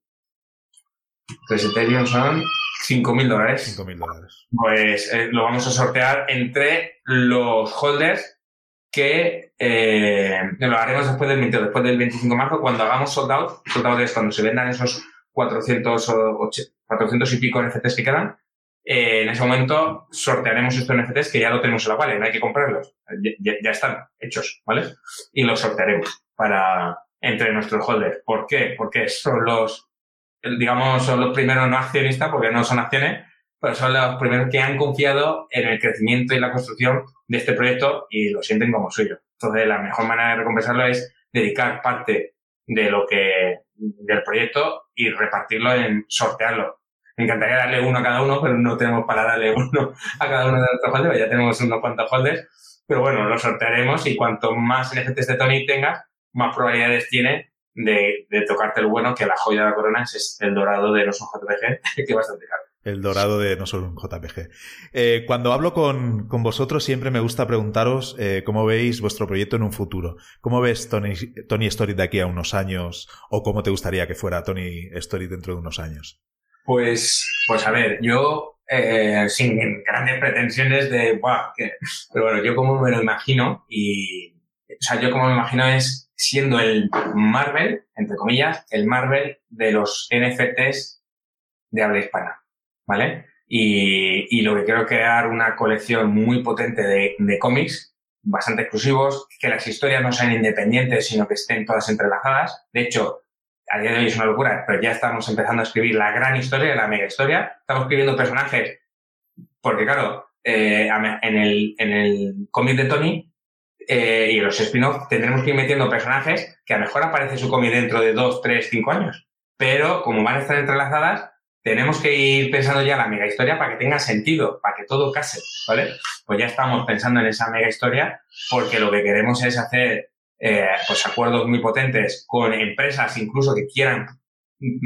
3 Ethereum son 5.000 dólares. 5.000 dólares. Pues eh, lo vamos a sortear entre los holders que eh, lo haremos después del 22, después del 25 de marzo, cuando hagamos sold out, sold out es cuando se vendan esos 400, 400 y pico NFTs que quedan, eh, en ese momento sortearemos estos NFTs que ya lo tenemos en la wallet, no hay que comprarlos, ya, están hechos, ¿vale? Y los sortearemos para entre nuestros holders. ¿Por qué? Porque son los, digamos, son los primeros no accionistas, porque no son acciones, pero son los primeros que han confiado en el crecimiento y la construcción de este proyecto y lo sienten como suyo. Entonces, la mejor manera de recompensarlo es dedicar parte de lo que, del proyecto y repartirlo en sortearlo. Me encantaría darle uno a cada uno, pero no tenemos para darle uno a cada uno de nuestros holders, ya tenemos unos cuantos holders. Pero bueno, lo sortearemos y cuanto más NFTs de Tony tengas, más probabilidades tiene de, de tocarte el bueno, que la joya de la corona es el dorado de los JPG, que es bastante caro. El dorado de no solo un JPG. Eh, cuando hablo con, con, vosotros siempre me gusta preguntaros eh, cómo veis vuestro proyecto en un futuro. ¿Cómo ves Tony, Tony Story de aquí a unos años? ¿O cómo te gustaría que fuera Tony Story dentro de unos años? Pues, pues a ver, yo eh, sin grandes pretensiones de, Buah, que, pero bueno, yo como me lo imagino y, o sea, yo como me imagino es siendo el Marvel, entre comillas, el Marvel de los NFTs de habla hispana. ¿vale? Y, y lo que quiero crear una colección muy potente de, de cómics, bastante exclusivos, que las historias no sean independientes, sino que estén todas entrelazadas. De hecho, a día de hoy es una locura, pero ya estamos empezando a escribir la gran historia, la mega historia. Estamos escribiendo personajes, porque claro, eh, en el, en el cómic de Tony eh, y los spin-off tendremos que ir metiendo personajes que a lo mejor aparece su cómic dentro de dos, tres, cinco años. Pero como van a estar entrelazadas, tenemos que ir pensando ya la mega historia para que tenga sentido, para que todo case, ¿vale? Pues ya estamos pensando en esa mega historia porque lo que queremos es hacer eh, pues acuerdos muy potentes con empresas incluso que quieran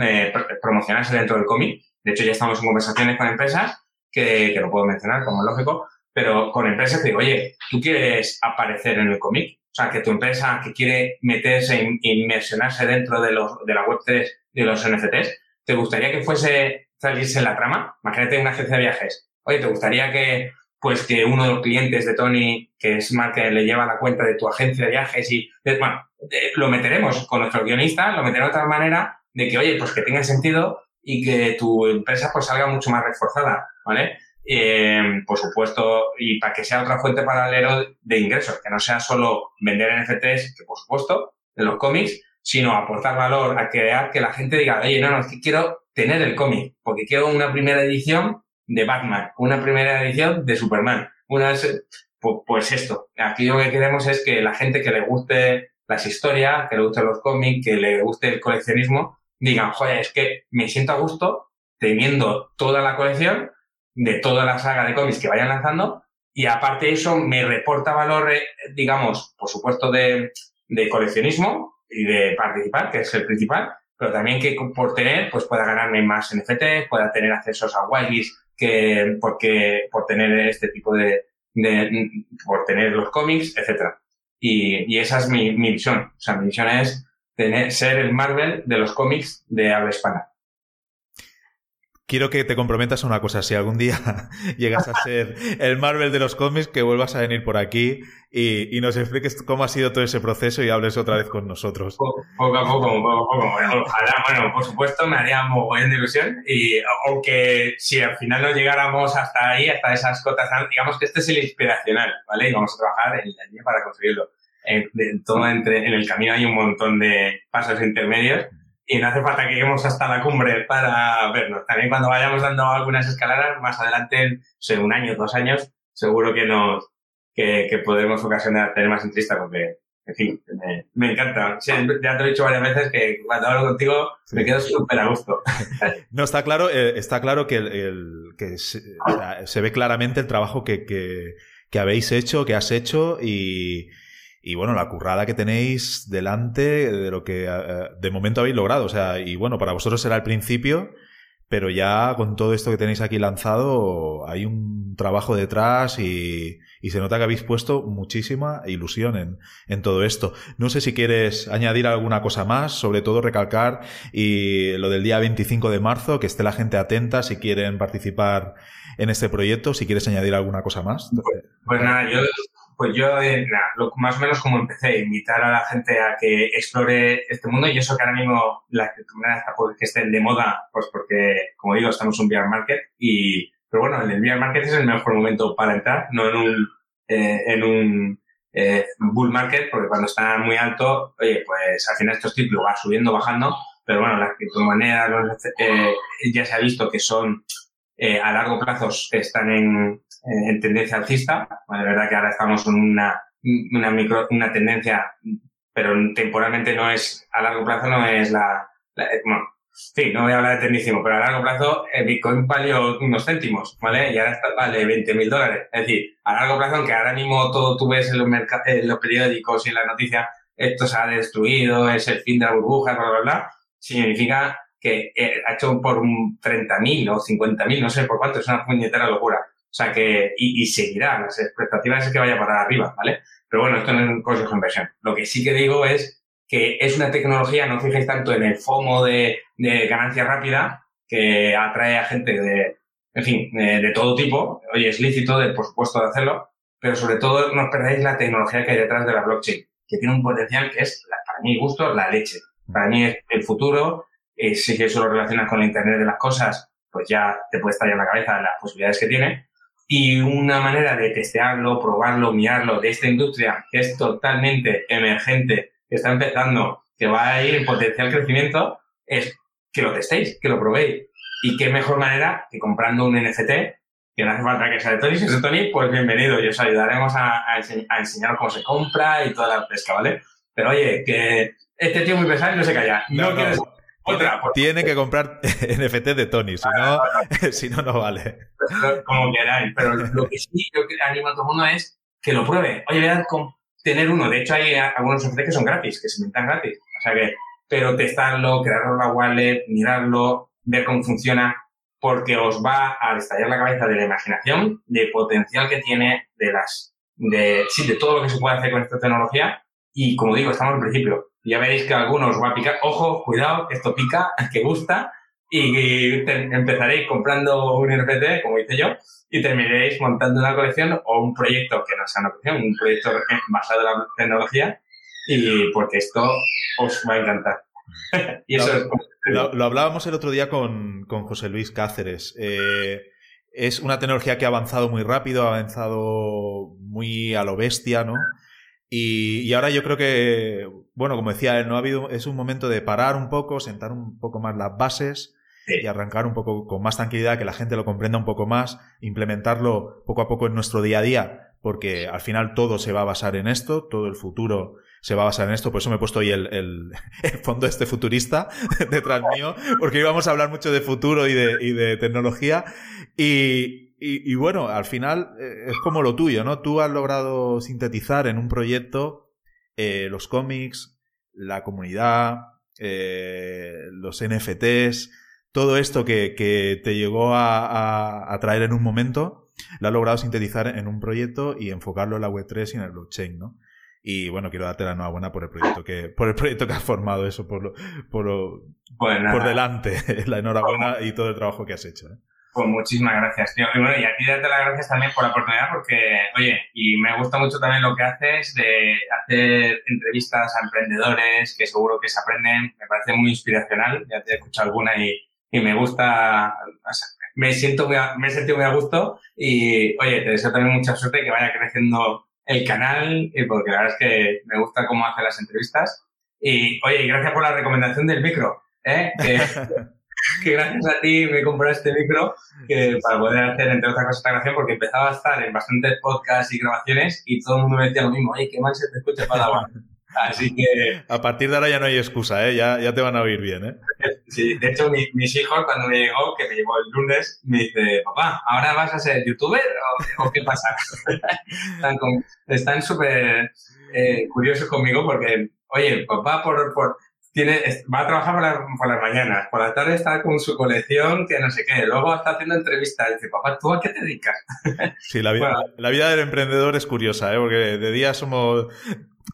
eh, promocionarse dentro del cómic. De hecho, ya estamos en conversaciones con empresas que, que lo puedo mencionar como lógico, pero con empresas que digo, oye, ¿tú quieres aparecer en el cómic? O sea, que tu empresa que quiere meterse, inmersionarse dentro de, los, de la Web3 de los NFTs, ¿te gustaría que fuese salirse en la trama? Imagínate una agencia de viajes. Oye, ¿te gustaría que, pues, que uno de los clientes de Tony, que es que le lleva la cuenta de tu agencia de viajes y, bueno, lo meteremos con nuestro guionista, lo meteremos de tal manera de que, oye, pues que tenga sentido y que tu empresa pues salga mucho más reforzada, ¿vale? Eh, por supuesto, y para que sea otra fuente paralela de ingresos, que no sea solo vender NFTs, que por supuesto, de los cómics, sino aportar valor a crear que la gente diga, oye, no, no, es que quiero tener el cómic, porque quiero una primera edición de Batman, una primera edición de Superman, una pues, pues esto. Aquí lo que queremos es que la gente que le guste las historias, que le gusten los cómics, que le guste el coleccionismo, digan, joder, es que me siento a gusto teniendo toda la colección de toda la saga de cómics que vayan lanzando y aparte de eso me reporta valor, eh, digamos, por supuesto de, de coleccionismo y de participar, que es el principal, pero también que por tener, pues pueda ganarme más NFT, pueda tener accesos a whitelist que, porque, por tener este tipo de, de por tener los cómics, etcétera. Y, y esa es mi, mi visión. O sea, mi visión es tener, ser el Marvel de los cómics de habla hispana quiero que te comprometas a una cosa. Si algún día llegas a ser el Marvel de los cómics, que vuelvas a venir por aquí y, nos expliques cómo ha sido todo ese proceso y hables otra vez con nosotros. Poco, a poco, poco a poco. Ojalá, bueno, por supuesto, me haría muy de ilusión. Y aunque si al final no llegáramos hasta ahí, hasta esas cotas, digamos que este es el inspiracional, ¿vale? Y vamos a trabajar en el día para conseguirlo. En, todo entre, en el camino hay un montón de pasos intermedios y no hace falta que lleguemos hasta la cumbre para vernos. También cuando vayamos dando algunas escaladas, más adelante, en un año, dos años, seguro que nos que, podremos ocasionar tener más entrevista porque, en fin, me, encanta. ya te he dicho varias veces que cuando hablo contigo me quedo súper a gusto. no, está claro, eh, está claro que, el, que se, ve claramente el trabajo que habéis hecho, que has hecho y y bueno, la currada que tenéis delante de lo que eh, de momento habéis logrado. O sea, y bueno, para vosotros será el principio, pero ya con todo esto que tenéis aquí lanzado, hay un trabajo detrás y, y se nota que habéis puesto muchísima ilusión en, en, todo esto. No sé si quieres añadir alguna cosa más, sobre todo recalcar y lo del día 25 de marzo, que esté la gente atenta si quieren participar en este proyecto, si quieres añadir alguna cosa más. Pues, nada, yo pues yo, eh, lo, más o menos como empecé, invitar a la gente a que explore este mundo y eso que ahora mismo la criptomoneda está pues, que estén de moda, pues porque, como digo, estamos en un bear market y, pero bueno, el bear market es el mejor momento para entrar, no en un, eh, en un eh, bull market, porque cuando está muy alto, oye, pues al final estos tipos va subiendo, bajando, pero bueno, las criptomonedas eh, ya se ha visto que son eh, a largo plazo están en, en tendencia alcista. Bueno, de verdad que ahora estamos en una, una, micro, una tendencia, pero temporalmente no es, a largo plazo no es la, eh, bueno, sí, no voy a hablar de tecnicismo, pero a largo plazo el Bitcoin valió unos céntimos, ¿vale? Y ahora está, vale 20 mil dólares. Es decir, a largo plazo, aunque ahora mismo todo tú ves en los, en los periódicos y en las noticias, esto se ha destruido, es el fin de la burbuja, bla, bla, bla, significa que eh, ha hecho por 30.000 o 50.000, no sé por cuánto, es una puñetera locura. O sea que, y, y seguirá, las expectativas es que vaya para arriba, ¿vale? Pero bueno, esto no es un consejo de inversión. Lo que sí que digo es que es una tecnología, no fijéis tanto en el FOMO de, de ganancia rápida, que atrae a gente de, en fin, de, todo tipo. Oye, es lícito, de, por supuesto, de hacerlo, pero sobre todo no perdáis la tecnología que hay detrás de la blockchain, que tiene un potencial que es, para mi gusto, la leche. Para mí es el futuro, eh, si eso lo relacionas con la Internet de las cosas, pues ya te puede estar en la cabeza las posibilidades que tiene y una manera de testearlo, probarlo, mirarlo de esta industria que es totalmente emergente, que está empezando, que va a ir en potencial crecimiento, es que lo testéis, que lo probéis. Y qué mejor manera que comprando un NFT, que no hace falta que sea de Tony, si es de Tony, pues bienvenido, y os ayudaremos a, a, enseñar cómo se compra y toda la pesca, ¿vale? Pero oye, que este tío muy pesado y no se calla. No, no otra. Tiene que comprar NFT de Tony, si no, si no, no vale. Como queráis, pero lo que sí yo animo a todo el mundo es que lo pruebe. Oye, vean con tener uno. De hecho, hay algunos NFT que son gratis, que se inventan gratis. O sea que, pero testarlo, crearlo en la wallet, mirarlo, ver cómo funciona. porque os va a estallar la cabeza de la imaginación, de potencial que tiene, de las, de, sí, de todo lo que se puede hacer con esta tecnología. Y como digo, estamos al principio. Ya veréis que algunos va a picar. Ojo, cuidado, esto pica, que gusta. Y, empezaréis comprando un NFT, como hice yo, y terminaréis montando una colección o un proyecto que no sea una colección, un proyecto basado en la tecnología. Y porque esto os va a encantar. y eso es lo, hablábamos el otro día con, José Luis Cáceres. Eh, es una tecnología que ha avanzado muy rápido, ha avanzado muy a lo bestia, ¿no? Y, ahora yo creo que, bueno, como decía no ha habido, es un momento de parar un poco, sentar un poco más las bases y arrancar un poco con más tranquilidad, que la gente lo comprenda un poco más, implementarlo poco a poco en nuestro día a día, porque al final todo se va a basar en esto, todo el futuro se va a basar en esto. Por eso me he puesto hoy el, el, fondo este futurista detrás mío, porque íbamos a hablar mucho de futuro y de, y de tecnología. Y, y, bueno, al final eh, es como lo tuyo, ¿no? Tú has logrado sintetizar en un proyecto eh, los cómics, la comunidad, eh, los NFTs, todo esto que, que te llegó a, a, a, traer en un momento, lo has logrado sintetizar en un proyecto y enfocarlo en la Web3 y en el blockchain, ¿no? Y bueno, quiero darte la enhorabuena por el proyecto que, por el proyecto que has formado, eso por lo, por, pues por delante. la enhorabuena y todo el trabajo que has hecho. ¿eh? Pues muchísimas gracias, tío. Y bueno, y a ti darte las gracias también por la oportunidad, porque, oye, y me gusta mucho también lo que haces de hacer entrevistas a emprendedores que seguro que se aprenden. Me parece muy inspiracional. Ya te he escuchado alguna y, y me gusta, me siento muy me he sentido muy a gusto. Y, oye, te deseo también mucha suerte que vaya creciendo el canal, porque la verdad es que me gusta cómo hace las entrevistas. Y oye, gracias por la recomendación del micro, ¿eh? que, gracias a ti me compré este micro que, para poder hacer, entre otras cosas, esta grabación, porque empezaba a estar en bastantes podcasts y grabaciones y todo el mundo me decía lo mismo, ¡ay, qué mal se te escucha para Así que... A partir de ahora ya no hay excusa, ¿eh? Ya, ya te van a oír bien, ¿eh? Sí, de hecho, mis hijos, cuando me llegó, que me llegó el lunes, me dice, papá, ¿ahora vas a ser youtuber o, qué pasa? están súper eh, curiosos conmigo porque, oye, papá, por, por, tiene, va a trabajar por, por, las mañanas, por la tarde está con su colección, que no sé qué, luego está haciendo entrevistas, dice, papá, ¿tú a qué te dedicas? Sí, la vida, la vida del emprendedor es curiosa, ¿eh? porque de día somos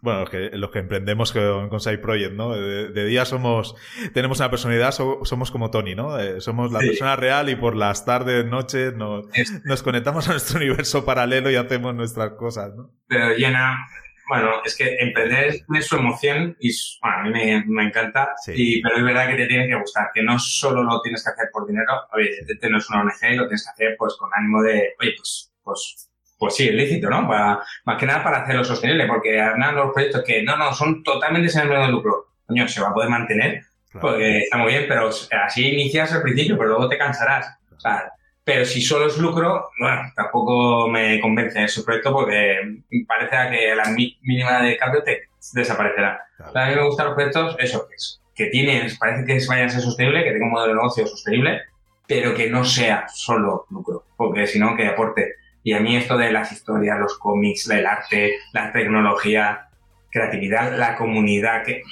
bueno, los que, los que emprendemos con, con Side Project, ¿no? De, día somos, tenemos una personalidad, somos como Tony, ¿no? Eh, somos la persona real y por las tardes, noches nos, nos conectamos a nuestro universo paralelo y hacemos nuestras cosas, ¿no? Pero llena, bueno, es que emprender es su emoción y bueno, a mí me, me encanta, y, pero es verdad que te tiene que gustar, que no solo lo tienes que hacer por dinero, oye, este no es una ONG, lo tienes que hacer pues con ánimo de, oye, pues, pues pues sí, es lícito, ¿no? Para, más que nada para hacerlo sostenible, porque nada, los proyectos que no, no, son totalmente sin ánimo de lucro, coño, se va a poder mantener, porque está muy bien, pero así inicias al principio, pero luego te cansarás. O sea, pero si solo es lucro, bueno, tampoco me convence ese proyecto porque parece que la mínima de cambio te desaparecerá. A mí me gustan los proyectos, eso, que, es, que tienen, parece que vayan a ser sostenible, que tenga un modelo de negocio sostenible, pero que no sea solo lucro, porque si no, que aporte y a mí esto de las historias, los cómics, el arte, la tecnología, creatividad, la comunidad, que,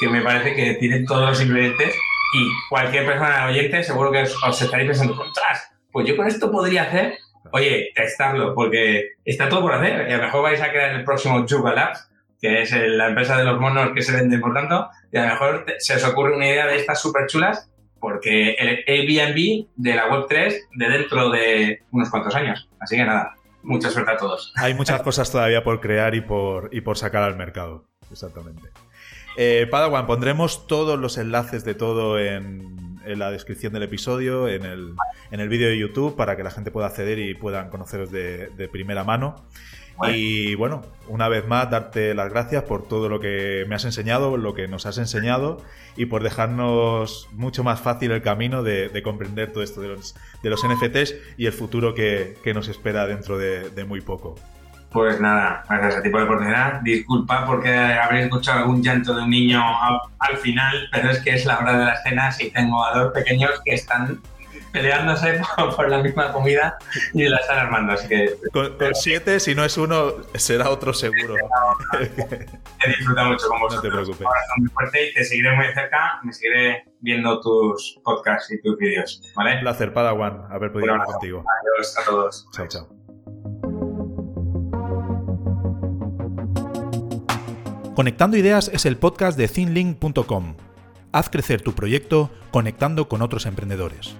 que me parece que tiene todos los ingredientes y cualquier persona oyente seguro que os, estaréis pensando, ¡contras! Pues yo con esto podría hacer, oye, testarlo, porque está todo por hacer. Y a lo mejor vais a crear el próximo Juga Labs, que es la empresa de los monos que se venden por tanto, y a lo mejor se os ocurre una idea de estas súper chulas porque el Airbnb de la Web3 de dentro de unos cuantos años. Así que nada, mucha suerte a todos. Hay muchas cosas todavía por crear y por, y por sacar al mercado. Exactamente. Eh, Padawan, pondremos todos los enlaces de todo en, la descripción del episodio, en el, en el vídeo de YouTube, para que la gente pueda acceder y puedan conoceros de, de primera mano. Y bueno, una vez más, darte las gracias por todo lo que me has enseñado, lo que nos has enseñado y por dejarnos mucho más fácil el camino de, comprender todo esto de los, de los NFTs y el futuro que, nos espera dentro de, muy poco. Pues nada, gracias a ti por la oportunidad. Disculpa porque habréis escuchado algún llanto de un niño al final, pero es que es la hora de las cenas y tengo a dos pequeños que están peleándose por, la misma comida y la están armando. Así que. Con, siete, si no es uno, será otro seguro. He disfrutado mucho con vosotros. No te preocupes. muy fuerte y te seguiré muy cerca. Me seguiré viendo tus podcasts y tus vídeos. ¿Vale? Un placer, Padawan, haber podido hablar contigo. Adiós a todos. Chao, chao. Conectando Ideas es el podcast de thinlink.com. Haz crecer tu proyecto conectando con otros emprendedores.